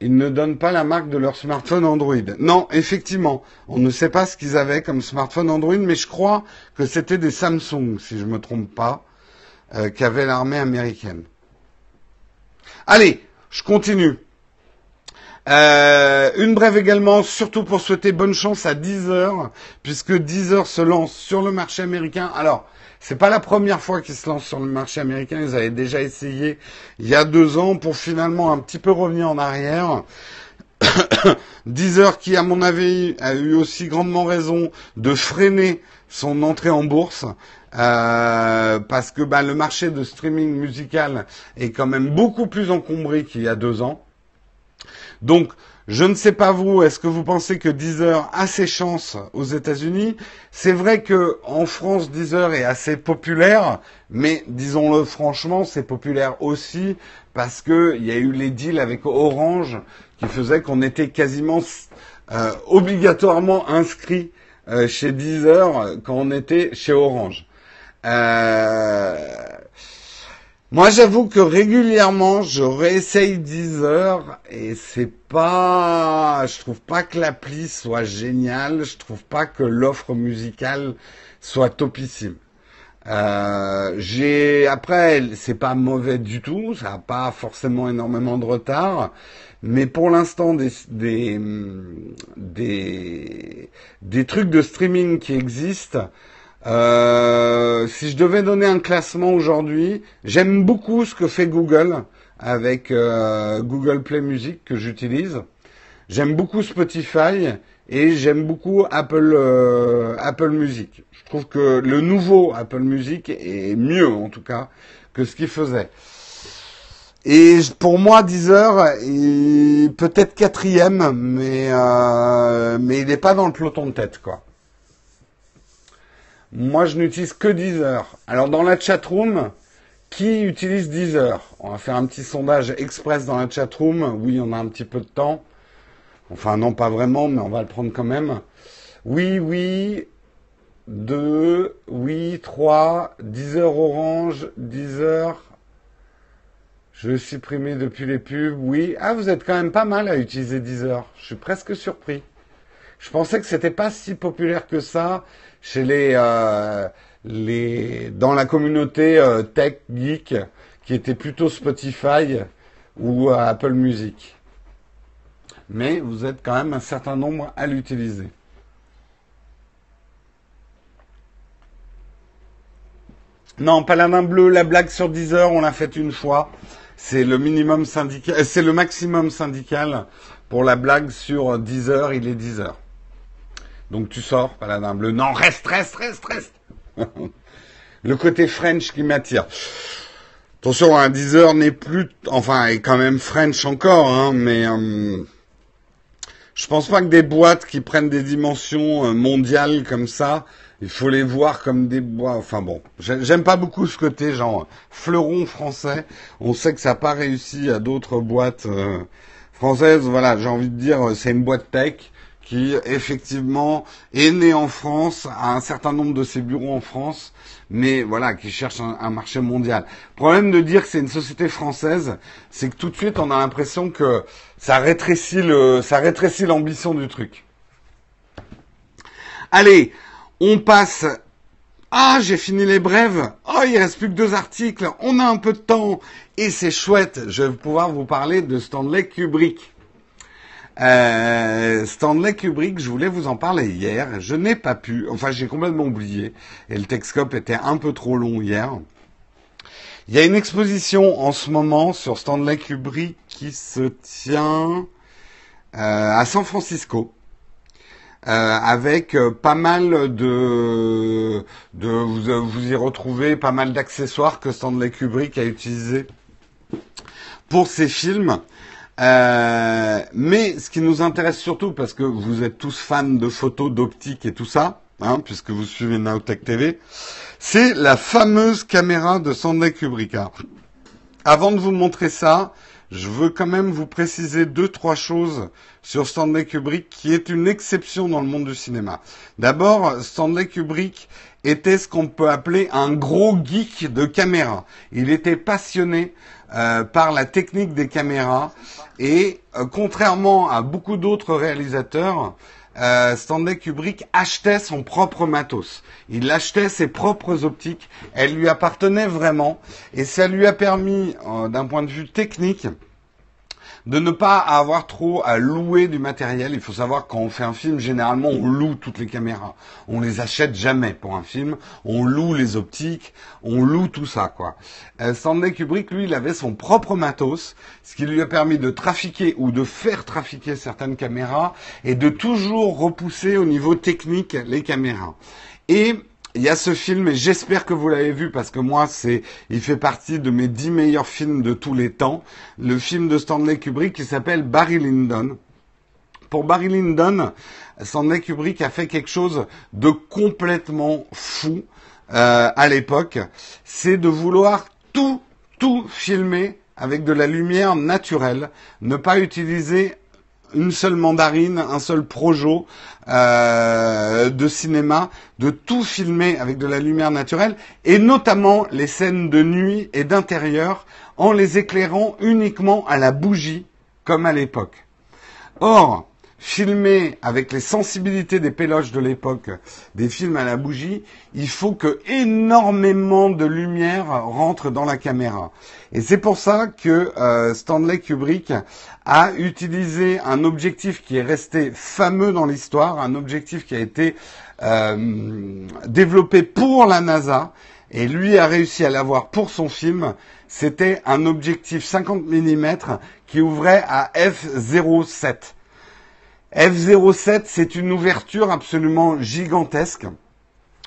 Ils ne donnent pas la marque de leur smartphone Android. Non, effectivement, on ne sait pas ce qu'ils avaient comme smartphone Android, mais je crois que c'était des Samsung, si je ne me trompe pas, euh, qu'avait l'armée américaine. Allez, je continue. Euh, une brève également, surtout pour souhaiter bonne chance à Deezer, puisque Deezer se lance sur le marché américain. Alors, c'est pas la première fois qu'ils se lancent sur le marché américain. Ils avaient déjà essayé il y a deux ans pour finalement un petit peu revenir en arrière. Deezer qui, à mon avis, a eu aussi grandement raison de freiner son entrée en bourse. Euh, parce que bah, le marché de streaming musical est quand même beaucoup plus encombré qu'il y a deux ans. Donc, je ne sais pas vous, est-ce que vous pensez que Deezer a ses chances aux États-Unis? C'est vrai que en France, Deezer est assez populaire, mais disons-le franchement, c'est populaire aussi parce qu'il y a eu les deals avec Orange qui faisaient qu'on était quasiment euh, obligatoirement inscrit euh, chez Deezer quand on était chez Orange. Euh, moi, j'avoue que régulièrement, je réessaye Deezer et c'est pas, je trouve pas que l'appli soit géniale, je trouve pas que l'offre musicale soit topissime. Euh, j'ai après, c'est pas mauvais du tout, ça n'a pas forcément énormément de retard, mais pour l'instant des, des des des trucs de streaming qui existent. Euh, si je devais donner un classement aujourd'hui, j'aime beaucoup ce que fait Google avec euh, Google Play Music que j'utilise. J'aime beaucoup Spotify et j'aime beaucoup Apple euh, Apple Music. Je trouve que le nouveau Apple Music est mieux en tout cas que ce qu'il faisait. Et pour moi, Deezer est peut-être quatrième, mais euh, mais il n'est pas dans le peloton de tête quoi. Moi, je n'utilise que Deezer. Alors dans la chatroom, qui utilise Deezer? On va faire un petit sondage express dans la chatroom. Oui, on a un petit peu de temps. Enfin, non, pas vraiment, mais on va le prendre quand même. Oui, oui. 2, oui, 3, 10 heures orange, 10 heures. Je supprimer depuis les pubs, oui. Ah, vous êtes quand même pas mal à utiliser 10 heures. Je suis presque surpris. Je pensais que c'était pas si populaire que ça chez les, euh, les dans la communauté euh, tech geek qui était plutôt Spotify ou Apple Music mais vous êtes quand même un certain nombre à l'utiliser. Non, Paladin bleu, la blague sur 10 heures, on l'a faite une fois. C'est le minimum syndical, euh, c'est le maximum syndical pour la blague sur 10 heures, il est 10 heures. Donc tu sors, Paladin bleu. Non, reste, reste, reste, reste. le côté French qui m'attire. Attention, un 10 heures n'est plus, enfin, est quand même French encore, hein, mais euh, je pense pas que des boîtes qui prennent des dimensions euh, mondiales comme ça, il faut les voir comme des boîtes. Enfin bon, j'aime pas beaucoup ce côté genre fleuron français. On sait que ça n'a pas réussi à d'autres boîtes euh, françaises. Voilà, j'ai envie de dire, c'est une boîte tech qui effectivement est née en France, a un certain nombre de ses bureaux en France, mais voilà, qui cherche un, marché mondial. Problème de dire que c'est une société française, c'est que tout de suite on a l'impression que ça rétrécit le, ça rétrécit l'ambition du truc. Allez, on passe. Ah, j'ai fini les brèves. Oh, il reste plus que deux articles. On a un peu de temps et c'est chouette. Je vais pouvoir vous parler de Stanley Kubrick. Euh, Stanley Kubrick, je voulais vous en parler hier. Je n'ai pas pu. Enfin, j'ai complètement oublié. Et le Texcope était un peu trop long hier. Il y a une exposition en ce moment sur Stanley Kubrick qui se tient euh, à San Francisco. Euh, avec euh, pas mal de, de vous, vous y retrouvez pas mal d'accessoires que Stanley Kubrick a utilisés pour ses films. Euh, mais ce qui nous intéresse surtout, parce que vous êtes tous fans de photos, d'optique et tout ça, hein, puisque vous suivez Naotech TV, c'est la fameuse caméra de Stanley Kubrick. Avant de vous montrer ça, je veux quand même vous préciser deux, trois choses sur Stanley Kubrick qui est une exception dans le monde du cinéma. D'abord, Stanley Kubrick était ce qu'on peut appeler un gros geek de caméra. Il était passionné euh, par la technique des caméras et euh, contrairement à beaucoup d'autres réalisateurs, euh, Stanley Kubrick achetait son propre matos. Il achetait ses propres optiques. Elles lui appartenaient vraiment. Et ça lui a permis, euh, d'un point de vue technique, de ne pas avoir trop à louer du matériel. Il faut savoir quand on fait un film, généralement on loue toutes les caméras. On les achète jamais pour un film. On loue les optiques, on loue tout ça quoi. Euh, Kubrick, lui, il avait son propre matos, ce qui lui a permis de trafiquer ou de faire trafiquer certaines caméras et de toujours repousser au niveau technique les caméras. Il y a ce film et j'espère que vous l'avez vu parce que moi c'est il fait partie de mes dix meilleurs films de tous les temps. Le film de Stanley Kubrick qui s'appelle Barry Lyndon. Pour Barry Lyndon, Stanley Kubrick a fait quelque chose de complètement fou euh, à l'époque. C'est de vouloir tout tout filmer avec de la lumière naturelle, ne pas utiliser une seule mandarine, un seul projo euh, de cinéma, de tout filmer avec de la lumière naturelle, et notamment les scènes de nuit et d'intérieur, en les éclairant uniquement à la bougie, comme à l'époque. Or, filmer avec les sensibilités des péloches de l'époque, des films à la bougie, il faut que énormément de lumière rentre dans la caméra. Et c'est pour ça que euh, Stanley Kubrick a utilisé un objectif qui est resté fameux dans l'histoire, un objectif qui a été euh, développé pour la NASA, et lui a réussi à l'avoir pour son film. C'était un objectif 50 mm qui ouvrait à f0.7. F07, c'est une ouverture absolument gigantesque.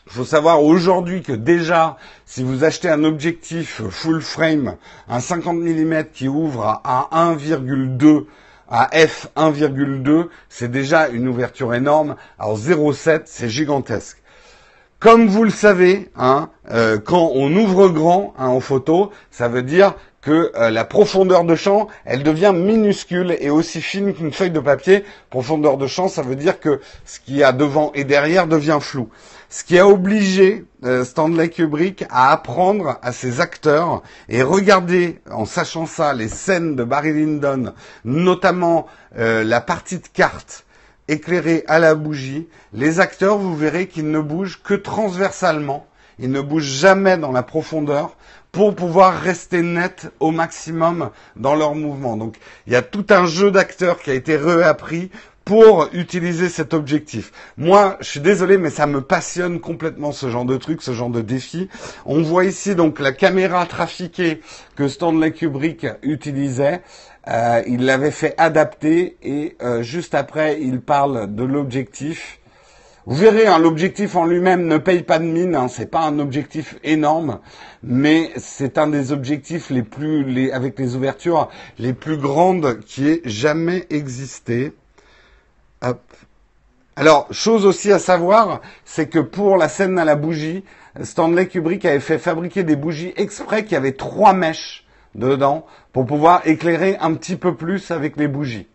Il faut savoir aujourd'hui que déjà, si vous achetez un objectif full frame, un 50 mm qui ouvre à 1,2 à f 1,2, c'est déjà une ouverture énorme. Alors 0,7, c'est gigantesque. Comme vous le savez, hein, euh, quand on ouvre grand hein, en photo, ça veut dire euh, la profondeur de champ, elle devient minuscule et aussi fine qu'une feuille de papier. Profondeur de champ, ça veut dire que ce qu'il y a devant et derrière devient flou. Ce qui a obligé euh, Stanley Kubrick à apprendre à ses acteurs et regarder, en sachant ça, les scènes de Barry Lyndon, notamment euh, la partie de carte éclairée à la bougie. Les acteurs, vous verrez qu'ils ne bougent que transversalement. Ils ne bougent jamais dans la profondeur pour pouvoir rester net au maximum dans leur mouvement. Donc il y a tout un jeu d'acteurs qui a été réappris pour utiliser cet objectif. Moi, je suis désolé, mais ça me passionne complètement ce genre de truc, ce genre de défi. On voit ici donc la caméra trafiquée que Stanley Kubrick utilisait. Euh, il l'avait fait adapter et euh, juste après, il parle de l'objectif vous verrez, hein, l'objectif en lui-même ne paye pas de mine. Hein, c'est pas un objectif énorme, mais c'est un des objectifs les plus, avec les ouvertures les plus grandes qui ait jamais existé. Alors, chose aussi à savoir, c'est que pour la scène à la bougie, Stanley Kubrick avait fait fabriquer des bougies exprès qui avaient trois mèches dedans pour pouvoir éclairer un petit peu plus avec les bougies.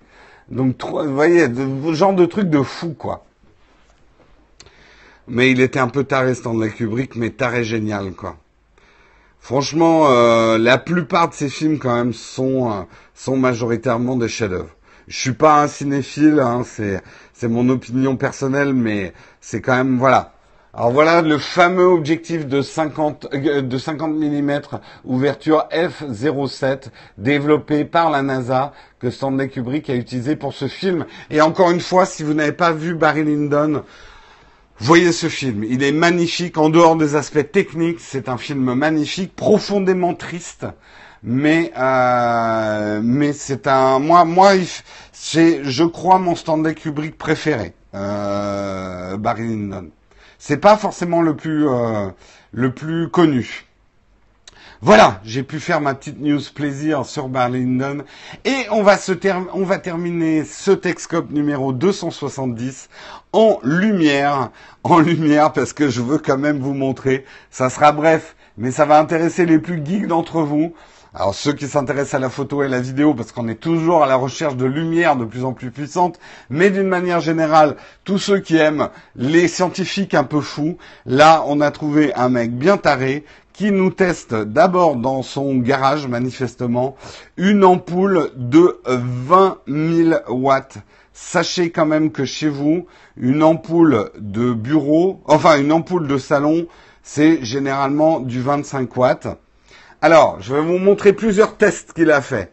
Donc, vous voyez, genre de truc de fou, quoi. Mais il était un peu taré Stanley Kubrick, mais taré génial quoi. Franchement, euh, la plupart de ces films quand même sont euh, sont majoritairement des chefs-d'œuvre. Je suis pas un cinéphile, hein, c'est c'est mon opinion personnelle, mais c'est quand même voilà. Alors voilà le fameux objectif de 50 euh, de 50 mm ouverture f07 développé par la NASA que Stanley Kubrick a utilisé pour ce film. Et encore une fois, si vous n'avez pas vu Barry Lyndon, Voyez ce film, il est magnifique en dehors des aspects techniques, c'est un film magnifique, profondément triste, mais euh, mais c'est un moi moi c'est je crois mon Stanley Kubrick préféré, euh, Barry Lyndon. C'est pas forcément le plus euh, le plus connu. Voilà, j'ai pu faire ma petite news plaisir sur Barlindon. Et on va, se on va terminer ce Texcope numéro 270 en lumière. En lumière, parce que je veux quand même vous montrer. Ça sera bref, mais ça va intéresser les plus geeks d'entre vous. Alors ceux qui s'intéressent à la photo et à la vidéo, parce qu'on est toujours à la recherche de lumière de plus en plus puissante, mais d'une manière générale, tous ceux qui aiment les scientifiques un peu fous, là on a trouvé un mec bien taré qui nous teste d'abord dans son garage, manifestement, une ampoule de 20 000 watts. Sachez quand même que chez vous, une ampoule de bureau, enfin une ampoule de salon, c'est généralement du 25 watts. Alors, je vais vous montrer plusieurs tests qu'il a fait.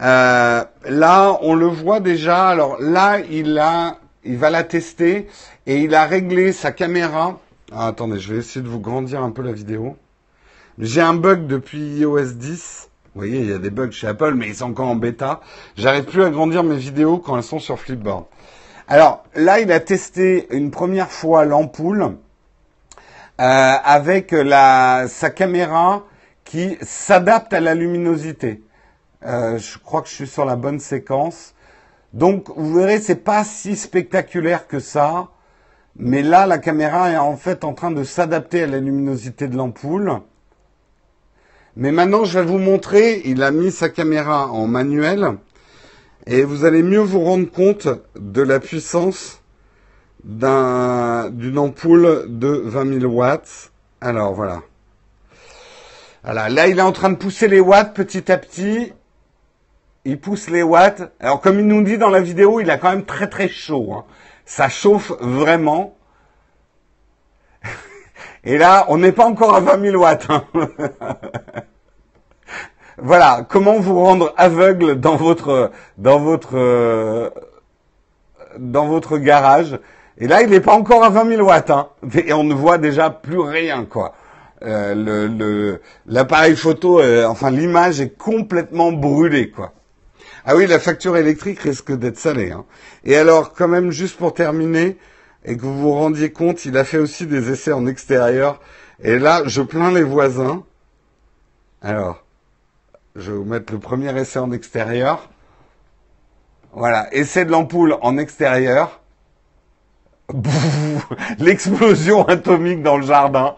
Euh, là, on le voit déjà. Alors là, il a, il va la tester et il a réglé sa caméra. Ah, attendez, je vais essayer de vous grandir un peu la vidéo. J'ai un bug depuis iOS 10. Vous voyez, il y a des bugs chez Apple, mais ils sont encore en bêta. J'arrive plus à grandir mes vidéos quand elles sont sur Flipboard. Alors là, il a testé une première fois l'ampoule euh, avec la, sa caméra qui s'adapte à la luminosité. Euh, je crois que je suis sur la bonne séquence. Donc, vous verrez, c'est pas si spectaculaire que ça. Mais là, la caméra est en fait en train de s'adapter à la luminosité de l'ampoule. Mais maintenant, je vais vous montrer, il a mis sa caméra en manuel et vous allez mieux vous rendre compte de la puissance d'une ampoule de 20 000 watts. Alors voilà. Voilà, là il est en train de pousser les watts petit à petit. il pousse les watts. Alors comme il nous dit dans la vidéo, il a quand même très très chaud. Hein. Ça chauffe vraiment. Et là, on n'est pas encore à 20 000 watts. Hein. voilà, comment vous rendre aveugle dans votre dans votre dans votre garage? Et là, il n'est pas encore à 20 000 watts, hein. et on ne voit déjà plus rien, quoi. Euh, le l'appareil photo, euh, enfin l'image est complètement brûlée, quoi. Ah oui, la facture électrique risque d'être salée. Hein. Et alors, quand même, juste pour terminer, et que vous vous rendiez compte, il a fait aussi des essais en extérieur. Et là, je plains les voisins. Alors, je vais vous mettre le premier essai en extérieur. Voilà, essai de l'ampoule en extérieur. L'explosion atomique dans le jardin.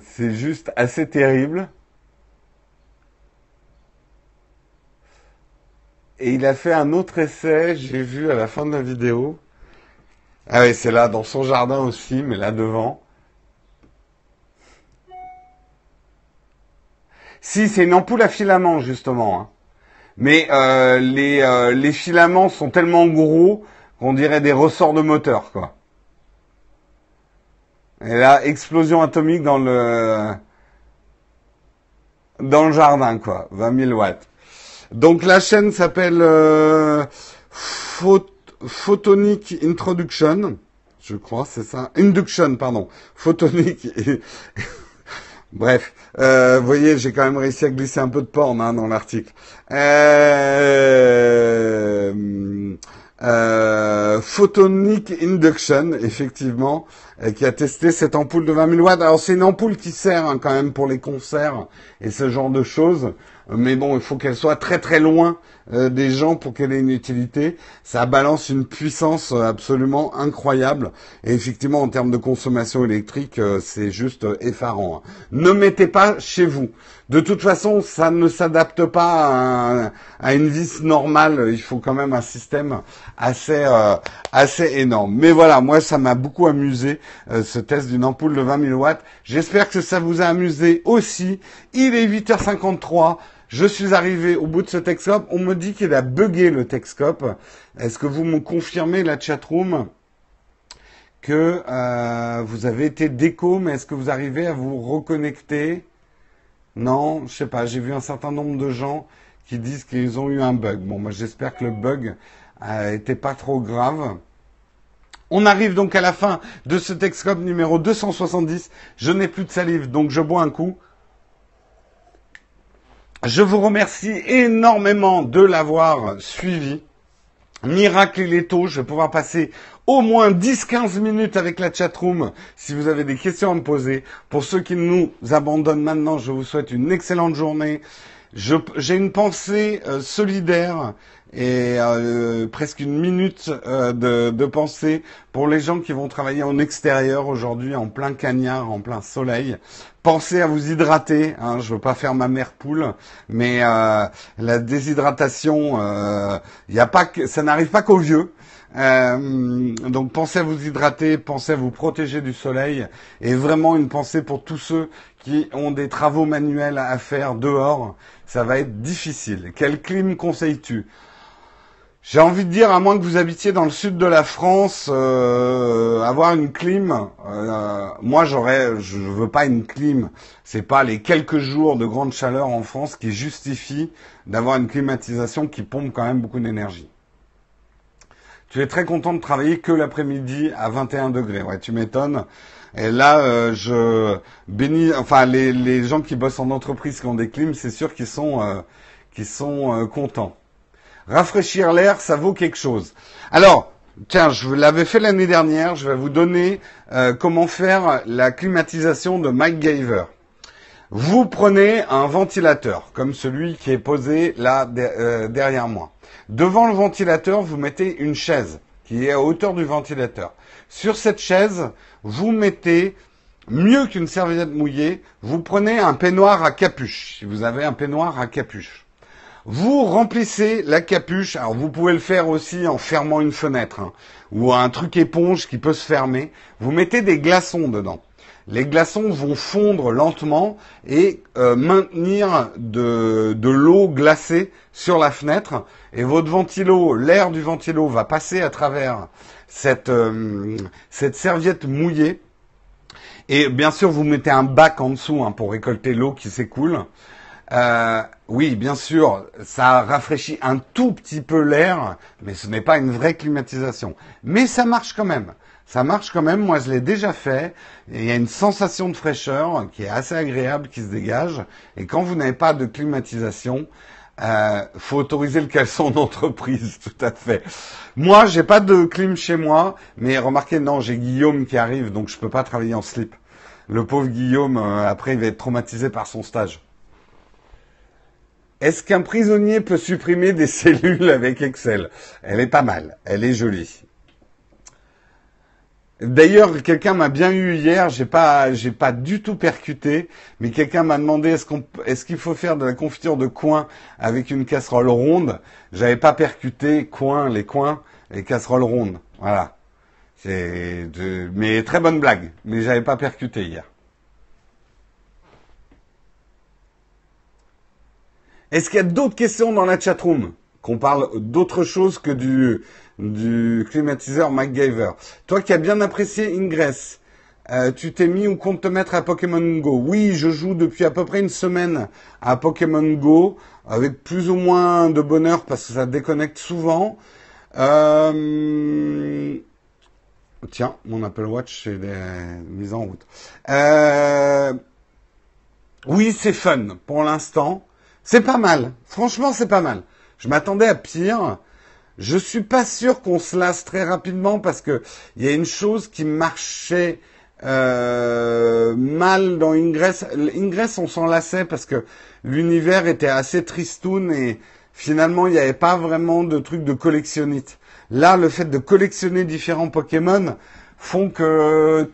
C'est juste assez terrible. Et il a fait un autre essai, j'ai vu à la fin de la vidéo. Ah oui, c'est là, dans son jardin aussi, mais là devant. Si, c'est une ampoule à filament, justement. Hein. Mais euh, les, euh, les filaments sont tellement gros qu'on dirait des ressorts de moteur, quoi. Et là, explosion atomique dans le dans le jardin, quoi. 20 000 watts. Donc la chaîne s'appelle euh, Photonic Introduction, je crois, c'est ça. Induction, pardon. Photonic. Bref, euh, vous voyez, j'ai quand même réussi à glisser un peu de porn hein, dans l'article. Euh, euh, Photonic Induction, effectivement, qui a testé cette ampoule de 20 000 watts. Alors c'est une ampoule qui sert hein, quand même pour les concerts et ce genre de choses mais bon, il faut qu'elle soit très très loin euh, des gens pour qu'elle ait une utilité. Ça balance une puissance euh, absolument incroyable. Et effectivement, en termes de consommation électrique, euh, c'est juste effarant. Hein. Ne mettez pas chez vous. De toute façon, ça ne s'adapte pas à, une vis normale. Il faut quand même un système assez assez énorme. Mais voilà, moi, ça m'a beaucoup amusé ce test d'une ampoule de 20 000 watts. J'espère que ça vous a amusé aussi. Il est 8h53. Je suis arrivé au bout de ce Texcope. On me dit qu'il a bugué le Texcope. Est-ce que vous me confirmez la chatroom que euh, vous avez été déco, mais est-ce que vous arrivez à vous reconnecter? Non, je sais pas. J'ai vu un certain nombre de gens qui disent qu'ils ont eu un bug. Bon, moi j'espère que le bug n'était pas trop grave. On arrive donc à la fin de ce Texcope numéro 270. Je n'ai plus de salive, donc je bois un coup. Je vous remercie énormément de l'avoir suivi. Miracle il est tôt, je vais pouvoir passer au moins 10-15 minutes avec la chatroom si vous avez des questions à me poser. Pour ceux qui nous abandonnent maintenant, je vous souhaite une excellente journée. J'ai une pensée euh, solidaire et euh, presque une minute euh, de, pensée pour les gens qui vont travailler en extérieur aujourd'hui, en plein cagnard, en plein soleil. Pensez à vous hydrater. Hein, je veux pas faire ma mère poule, mais la déshydratation, il y a pas ça n'arrive pas qu'aux vieux. Donc pensez à vous hydrater, pensez à vous protéger du soleil et vraiment une pensée pour tous ceux qui ont des travaux manuels à faire dehors. Ça va être difficile. Quel clim conseilles-tu? J'ai envie de dire, à moins que vous habitiez dans le sud de la France, euh, avoir une clim, euh, moi j'aurais, je veux pas une clim. C'est pas les quelques jours de grande chaleur en France qui justifient d'avoir une climatisation qui pompe quand même beaucoup d'énergie. Tu es très content de travailler que l'après-midi à 21 degrés. Ouais, tu m'étonnes. Et là, euh, je bénis, enfin les, les, gens qui bossent en entreprise qui ont des clims, c'est sûr qu'ils sont, euh, sont contents. Rafraîchir l'air, ça vaut quelque chose. Alors, tiens, je l'avais fait l'année dernière, je vais vous donner euh, comment faire la climatisation de MacGyver. Vous prenez un ventilateur, comme celui qui est posé là euh, derrière moi. Devant le ventilateur, vous mettez une chaise qui est à hauteur du ventilateur. Sur cette chaise, vous mettez mieux qu'une serviette mouillée, vous prenez un peignoir à capuche, si vous avez un peignoir à capuche. Vous remplissez la capuche. Alors vous pouvez le faire aussi en fermant une fenêtre hein, ou un truc éponge qui peut se fermer. Vous mettez des glaçons dedans. Les glaçons vont fondre lentement et euh, maintenir de, de l'eau glacée sur la fenêtre. Et votre ventilo, l'air du ventilo va passer à travers cette, euh, cette serviette mouillée. Et bien sûr, vous mettez un bac en dessous hein, pour récolter l'eau qui s'écoule. Euh, oui, bien sûr, ça rafraîchit un tout petit peu l'air, mais ce n'est pas une vraie climatisation. Mais ça marche quand même. Ça marche quand même, moi je l'ai déjà fait. il y a une sensation de fraîcheur qui est assez agréable, qui se dégage. Et quand vous n'avez pas de climatisation, euh, faut autoriser le caleçon d'entreprise, tout à fait. Moi, j'ai pas de clim chez moi, mais remarquez, non, j'ai Guillaume qui arrive, donc je peux pas travailler en slip. Le pauvre Guillaume, euh, après, il va être traumatisé par son stage. Est-ce qu'un prisonnier peut supprimer des cellules avec Excel? Elle est pas mal, elle est jolie. D'ailleurs, quelqu'un m'a bien eu hier, j'ai pas, j'ai pas du tout percuté, mais quelqu'un m'a demandé est-ce qu'on, est-ce qu'il faut faire de la confiture de coin avec une casserole ronde? J'avais pas percuté coin, les coins, les casseroles rondes. Voilà. C'est, mais très bonne blague, mais j'avais pas percuté hier. Est-ce qu'il y a d'autres questions dans la chatroom? Qu'on parle d'autre chose que du, du climatiseur MacGyver. Toi qui as bien apprécié Ingress, euh, tu t'es mis ou compte te mettre à Pokémon Go Oui, je joue depuis à peu près une semaine à Pokémon Go, avec plus ou moins de bonheur parce que ça déconnecte souvent. Euh... Tiens, mon Apple Watch est mis en route. Euh... Oui, c'est fun pour l'instant. C'est pas mal. Franchement, c'est pas mal. Je m'attendais à pire. Je suis pas sûr qu'on se lasse très rapidement parce que il y a une chose qui marchait euh, mal dans Ingress. Ingress, on s'en lassait parce que l'univers était assez tristoun et finalement il n'y avait pas vraiment de truc de collectionnite. Là, le fait de collectionner différents Pokémon font que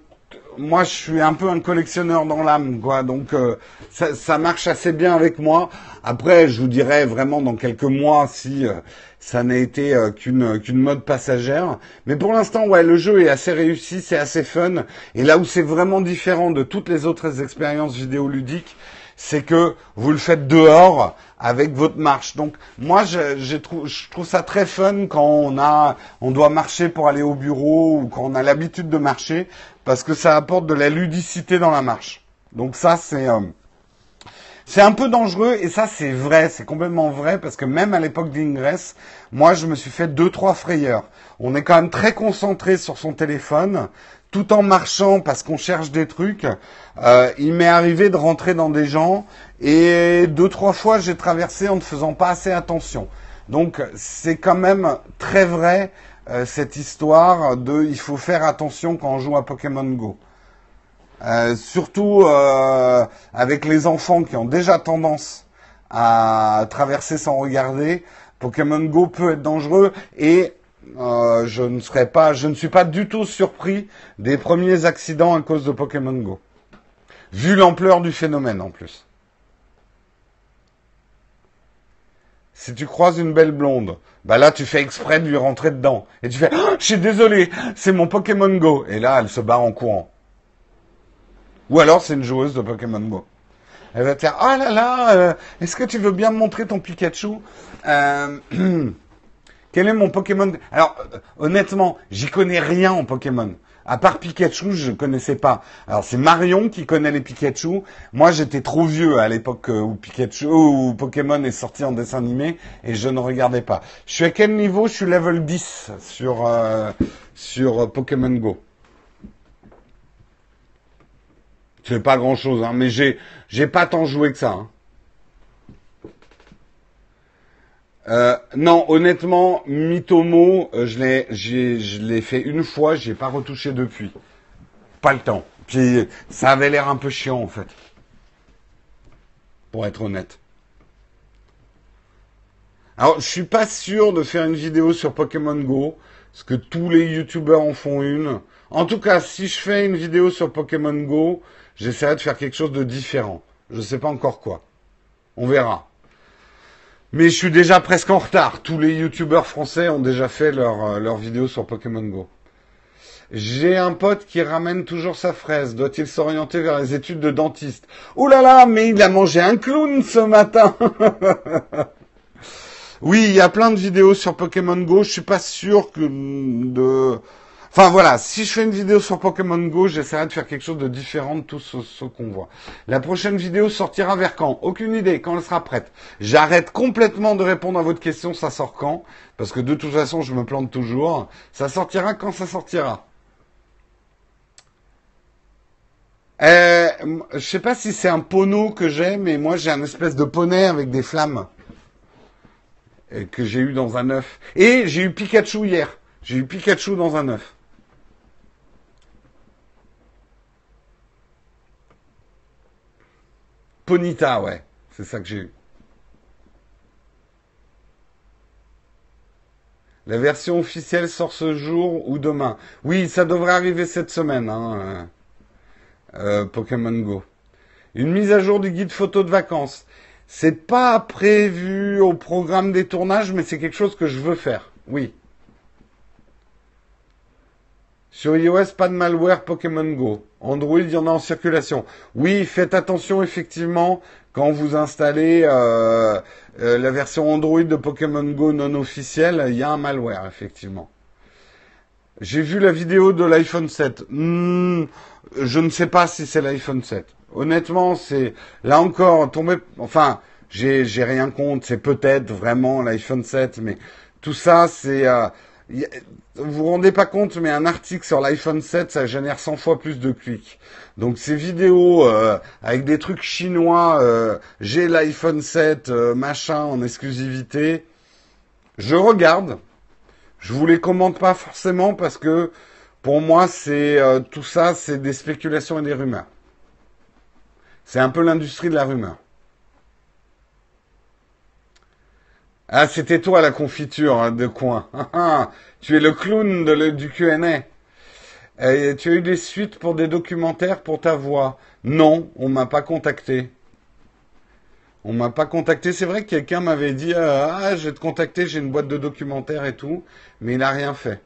moi, je suis un peu un collectionneur dans l'âme, quoi. Donc, euh, ça, ça, marche assez bien avec moi. Après, je vous dirai vraiment dans quelques mois si euh, ça n'a été euh, qu'une qu'une mode passagère. Mais pour l'instant, ouais, le jeu est assez réussi, c'est assez fun. Et là où c'est vraiment différent de toutes les autres expériences vidéoludiques, c'est que vous le faites dehors avec votre marche. Donc moi, je, je trouve ça très fun quand on a, on doit marcher pour aller au bureau ou quand on a l'habitude de marcher parce que ça apporte de la ludicité dans la marche. Donc ça, c'est euh, c'est un peu dangereux et ça, c'est vrai, c'est complètement vrai parce que même à l'époque d'Ingress, moi, je me suis fait deux trois frayeurs. On est quand même très concentré sur son téléphone tout en marchant parce qu'on cherche des trucs. Euh, il m'est arrivé de rentrer dans des gens et deux trois fois j'ai traversé en ne faisant pas assez attention. Donc c'est quand même très vrai euh, cette histoire de il faut faire attention quand on joue à Pokémon Go. Euh, surtout euh, avec les enfants qui ont déjà tendance à traverser sans regarder, Pokémon Go peut être dangereux et je ne serais pas, je ne suis pas du tout surpris des premiers accidents à cause de Pokémon Go, vu l'ampleur du phénomène en plus. Si tu croises une belle blonde, bah là tu fais exprès de lui rentrer dedans. Et tu fais oh, Je suis désolé, c'est mon Pokémon Go. Et là, elle se barre en courant. Ou alors c'est une joueuse de Pokémon Go. Elle va te dire Oh là là, euh, est-ce que tu veux bien me montrer ton Pikachu? Euh, Quel est mon Pokémon? Alors, euh, honnêtement, j'y connais rien en Pokémon. À part Pikachu, je connaissais pas. Alors c'est Marion qui connaît les Pikachu. Moi, j'étais trop vieux à l'époque où Pikachu ou Pokémon est sorti en dessin animé et je ne regardais pas. Je suis à quel niveau? Je suis level 10 sur euh, sur Pokémon Go. C'est pas grand chose, hein, mais j'ai j'ai pas tant joué que ça. Hein. Euh, non, honnêtement, Mitomo, euh, je l'ai, je l'ai fait une fois, j'ai pas retouché depuis. Pas le temps. Puis ça avait l'air un peu chiant en fait, pour être honnête. Alors, je suis pas sûr de faire une vidéo sur Pokémon Go, parce que tous les youtubeurs en font une. En tout cas, si je fais une vidéo sur Pokémon Go, j'essaierai de faire quelque chose de différent. Je sais pas encore quoi. On verra. Mais je suis déjà presque en retard. Tous les youtubeurs français ont déjà fait leur, euh, leur vidéo sur Pokémon Go. J'ai un pote qui ramène toujours sa fraise. Doit-il s'orienter vers les études de dentiste? Ouh là là, mais il a mangé un clown ce matin Oui, il y a plein de vidéos sur Pokémon Go. Je suis pas sûr que de... Enfin voilà, si je fais une vidéo sur Pokémon Go, j'essaierai de faire quelque chose de différent de tout ce, qu'on voit. La prochaine vidéo sortira vers quand? Aucune idée, quand elle sera prête? J'arrête complètement de répondre à votre question, ça sort quand? Parce que de toute façon, je me plante toujours. Ça sortira quand ça sortira? Euh, je sais pas si c'est un pono que j'ai, mais moi j'ai un espèce de poney avec des flammes euh, que j'ai eu dans un œuf. Et j'ai eu Pikachu hier. J'ai eu Pikachu dans un œuf. Ponita, ouais. C'est ça que j'ai eu. La version officielle sort ce jour ou demain. Oui, ça devrait arriver cette semaine. Hein. Euh, Pokémon Go. Une mise à jour du guide photo de vacances. C'est pas prévu au programme des tournages, mais c'est quelque chose que je veux faire. Oui. Sur iOS, pas de malware Pokémon Go. Android, il y en a en circulation. Oui, faites attention effectivement quand vous installez euh, euh, la version Android de Pokémon Go non officielle, il y a un malware effectivement. J'ai vu la vidéo de l'iPhone 7. Hmm, je ne sais pas si c'est l'iPhone 7. Honnêtement, c'est là encore tombé. Enfin, j'ai rien contre. C'est peut-être vraiment l'iPhone 7, mais tout ça, c'est euh, vous vous rendez pas compte, mais un article sur l'iPhone 7, ça génère 100 fois plus de clics. Donc ces vidéos euh, avec des trucs chinois, euh, j'ai l'iPhone 7, machin en exclusivité, je regarde. Je vous les commente pas forcément parce que pour moi, c'est euh, tout ça, c'est des spéculations et des rumeurs. C'est un peu l'industrie de la rumeur. Ah, c'était toi la confiture hein, de coin. tu es le clown du Q&A. tu as eu des suites pour des documentaires pour ta voix? Non, on m'a pas contacté. On m'a pas contacté. C'est vrai que quelqu'un m'avait dit euh, ah je vais te contacter, j'ai une boîte de documentaires et tout, mais il n'a rien fait.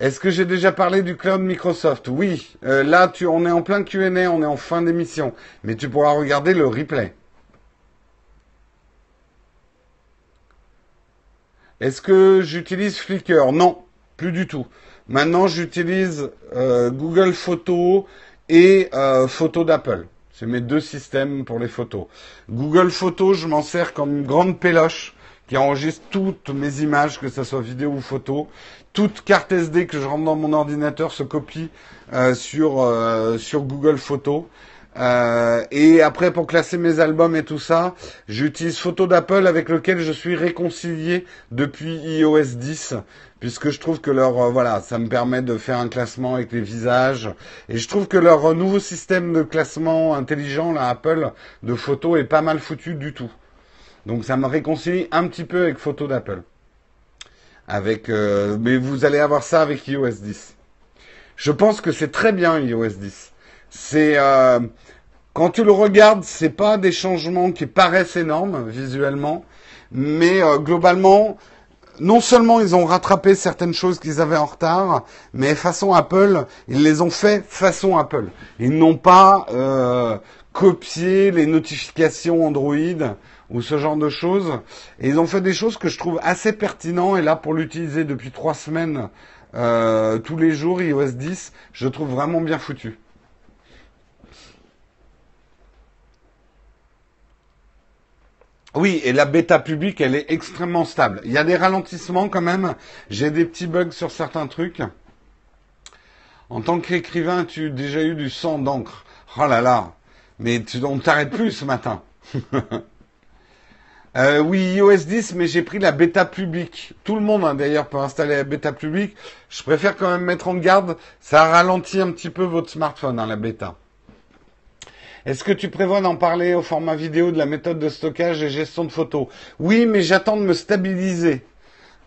Est-ce que j'ai déjà parlé du cloud Microsoft? Oui. Euh, là, tu, on est en plein Q&A, on est en fin d'émission, mais tu pourras regarder le replay. Est-ce que j'utilise Flickr? Non, plus du tout. Maintenant, j'utilise euh, Google Photos et euh, Photos d'Apple. C'est mes deux systèmes pour les photos. Google Photos, je m'en sers comme une grande péloche qui enregistre toutes mes images, que ce soit vidéo ou photo. Toute carte SD que je rentre dans mon ordinateur se copie euh, sur, sur Google Photos. Euh, et après, pour classer mes albums et tout ça, j'utilise Photo d'Apple avec lequel je suis réconcilié depuis iOS 10, puisque je trouve que leur voilà, ça me permet de faire un classement avec les visages, et je trouve que leur nouveau système de classement intelligent, là, Apple, de photos est pas mal foutu du tout. Donc ça me réconcilie un petit peu avec photo d'Apple. Avec, euh, mais vous allez avoir ça avec iOS 10. Je pense que c'est très bien iOS 10. C'est euh, quand tu le regardes, c'est pas des changements qui paraissent énormes visuellement, mais euh, globalement, non seulement ils ont rattrapé certaines choses qu'ils avaient en retard, mais façon Apple, ils les ont fait façon Apple. Ils n'ont pas copié les notifications Android ou ce genre de choses. Et ils ont fait des choses que je trouve assez pertinents. Et là, pour l'utiliser depuis trois semaines, euh, tous les jours, iOS 10, je trouve vraiment bien foutu. Oui, et la bêta publique, elle est extrêmement stable. Il y a des ralentissements quand même. J'ai des petits bugs sur certains trucs. En tant qu'écrivain, tu as déjà eu du sang d'encre. Oh là là. Mais tu, on t'arrête plus ce matin. Euh, oui, iOS 10, mais j'ai pris la bêta publique. Tout le monde, hein, d'ailleurs, peut installer la bêta publique. Je préfère quand même mettre en garde. Ça ralentit un petit peu votre smartphone, hein, la bêta. Est-ce que tu prévois d'en parler au format vidéo de la méthode de stockage et gestion de photos Oui, mais j'attends de me stabiliser.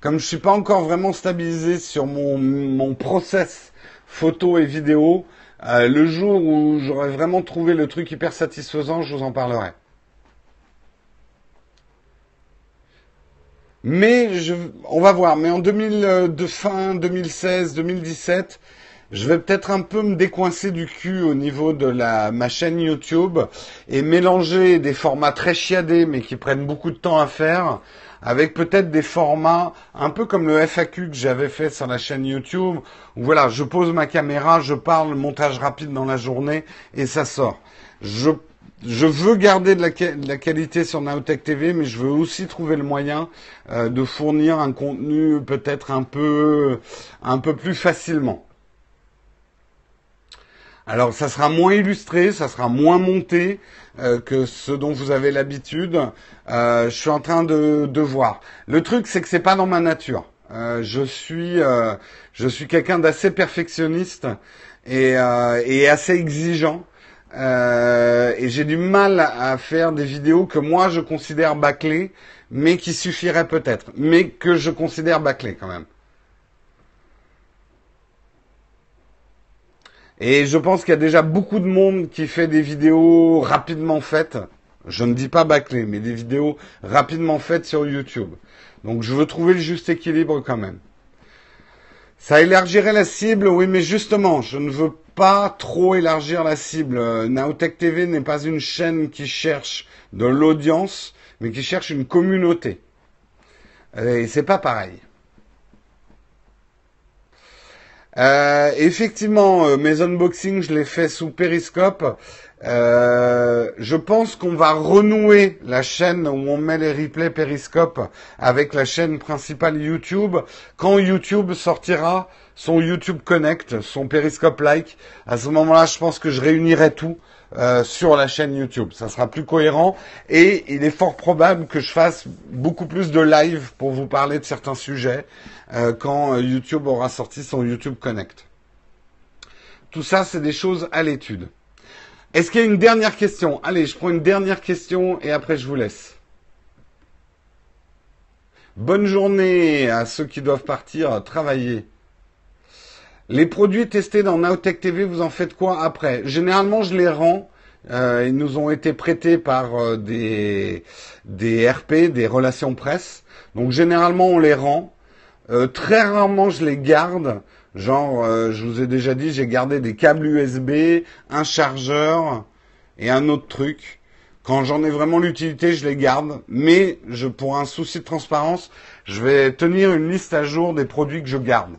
Comme je suis pas encore vraiment stabilisé sur mon, mon process photo et vidéo, euh, le jour où j'aurai vraiment trouvé le truc hyper satisfaisant, je vous en parlerai. Mais je, on va voir. Mais en 2000, de fin 2016, 2017, je vais peut-être un peu me décoincer du cul au niveau de la ma chaîne YouTube et mélanger des formats très chiadés mais qui prennent beaucoup de temps à faire avec peut-être des formats un peu comme le FAQ que j'avais fait sur la chaîne YouTube où voilà, je pose ma caméra, je parle, montage rapide dans la journée et ça sort. Je je veux garder de la, qualité sur Naotech TV, mais je veux aussi trouver le moyen euh, de fournir un contenu peut-être un peu, un peu plus facilement. Alors, ça sera moins illustré, ça sera moins monté euh, que ce dont vous avez l'habitude. Euh, je suis en train de, de voir. Le truc, c'est que c'est pas dans ma nature. je suis, je suis quelqu'un d'assez perfectionniste et, et assez exigeant. Euh, et j'ai du mal à faire des vidéos que moi je considère bâclées, mais qui suffiraient peut-être, mais que je considère bâclées quand même. Et je pense qu'il y a déjà beaucoup de monde qui fait des vidéos rapidement faites. Je ne dis pas bâclées, mais des vidéos rapidement faites sur YouTube. Donc je veux trouver le juste équilibre quand même. Ça élargirait la cible, oui, mais justement, je ne veux pas trop élargir la cible. Naotech TV n'est pas une chaîne qui cherche de l'audience, mais qui cherche une communauté. Et c'est pas pareil. Euh, effectivement, euh, mes unboxings, je les fais sous Periscope. Euh, je pense qu'on va renouer la chaîne où on met les replays Periscope avec la chaîne principale YouTube quand YouTube sortira son YouTube Connect, son Periscope Like. À ce moment-là, je pense que je réunirai tout euh, sur la chaîne YouTube. Ça sera plus cohérent et il est fort probable que je fasse beaucoup plus de live pour vous parler de certains sujets euh, quand YouTube aura sorti son YouTube Connect. Tout ça, c'est des choses à l'étude. Est-ce qu'il y a une dernière question? Allez, je prends une dernière question et après je vous laisse. Bonne journée à ceux qui doivent partir travailler. Les produits testés dans Nowtech TV, vous en faites quoi après? Généralement, je les rends. Euh, ils nous ont été prêtés par euh, des, des RP, des relations presse. Donc généralement, on les rend. Euh, très rarement, je les garde. Genre, euh, je vous ai déjà dit, j'ai gardé des câbles USB, un chargeur et un autre truc. Quand j'en ai vraiment l'utilité, je les garde. Mais pour un souci de transparence, je vais tenir une liste à jour des produits que je garde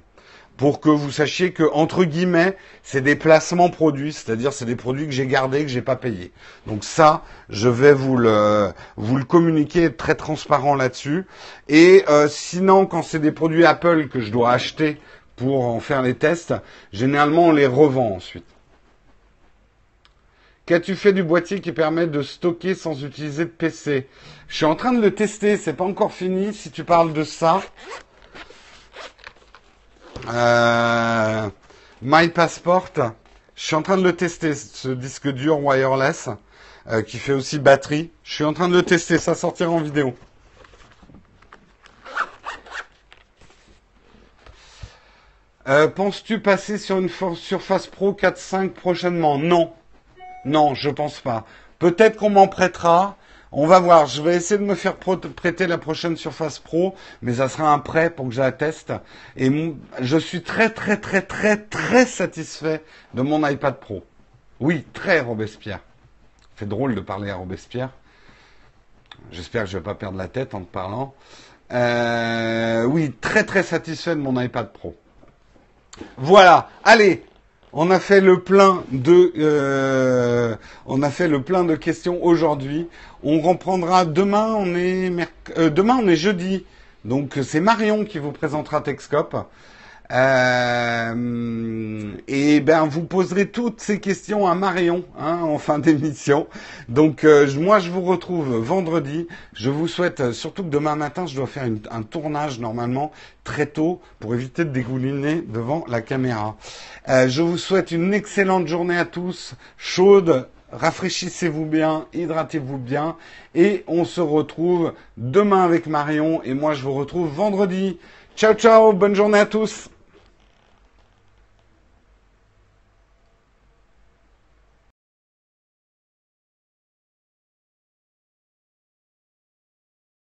pour que vous sachiez que entre guillemets, c'est des placements produits, c'est-à-dire c'est des produits que j'ai gardés que j'ai pas payés. Donc ça, je vais vous le vous le communiquer très transparent là-dessus. Et euh, sinon, quand c'est des produits Apple que je dois acheter pour en faire les tests. Généralement, on les revend ensuite. Qu'as-tu fait du boîtier qui permet de stocker sans utiliser de PC Je suis en train de le tester, c'est pas encore fini. Si tu parles de ça, euh, My Passport, je suis en train de le tester, ce disque dur wireless euh, qui fait aussi batterie. Je suis en train de le tester, ça sortira en vidéo. Euh, penses-tu passer sur une Surface Pro 4.5 prochainement? Non. Non, je pense pas. Peut-être qu'on m'en prêtera. On va voir. Je vais essayer de me faire prêter la prochaine Surface Pro, mais ça sera un prêt pour que je la teste. Et je suis très, très, très, très, très satisfait de mon iPad Pro. Oui, très Robespierre. C'est drôle de parler à Robespierre. J'espère que je vais pas perdre la tête en te parlant. Euh, oui, très, très satisfait de mon iPad Pro. Voilà. Allez, on a fait le plein de, euh, on a fait le plein de questions aujourd'hui. On reprendra demain. On est euh, demain, on est jeudi. Donc c'est Marion qui vous présentera Texcope. Euh, et ben vous poserez toutes ces questions à Marion hein, en fin d'émission. Donc euh, moi je vous retrouve vendredi. Je vous souhaite euh, surtout que demain matin je dois faire un tournage normalement très tôt pour éviter de dégouliner devant la caméra. Euh, je vous souhaite une excellente journée à tous, chaude. Rafraîchissez-vous bien, hydratez-vous bien et on se retrouve demain avec Marion et moi je vous retrouve vendredi. Ciao ciao, bonne journée à tous.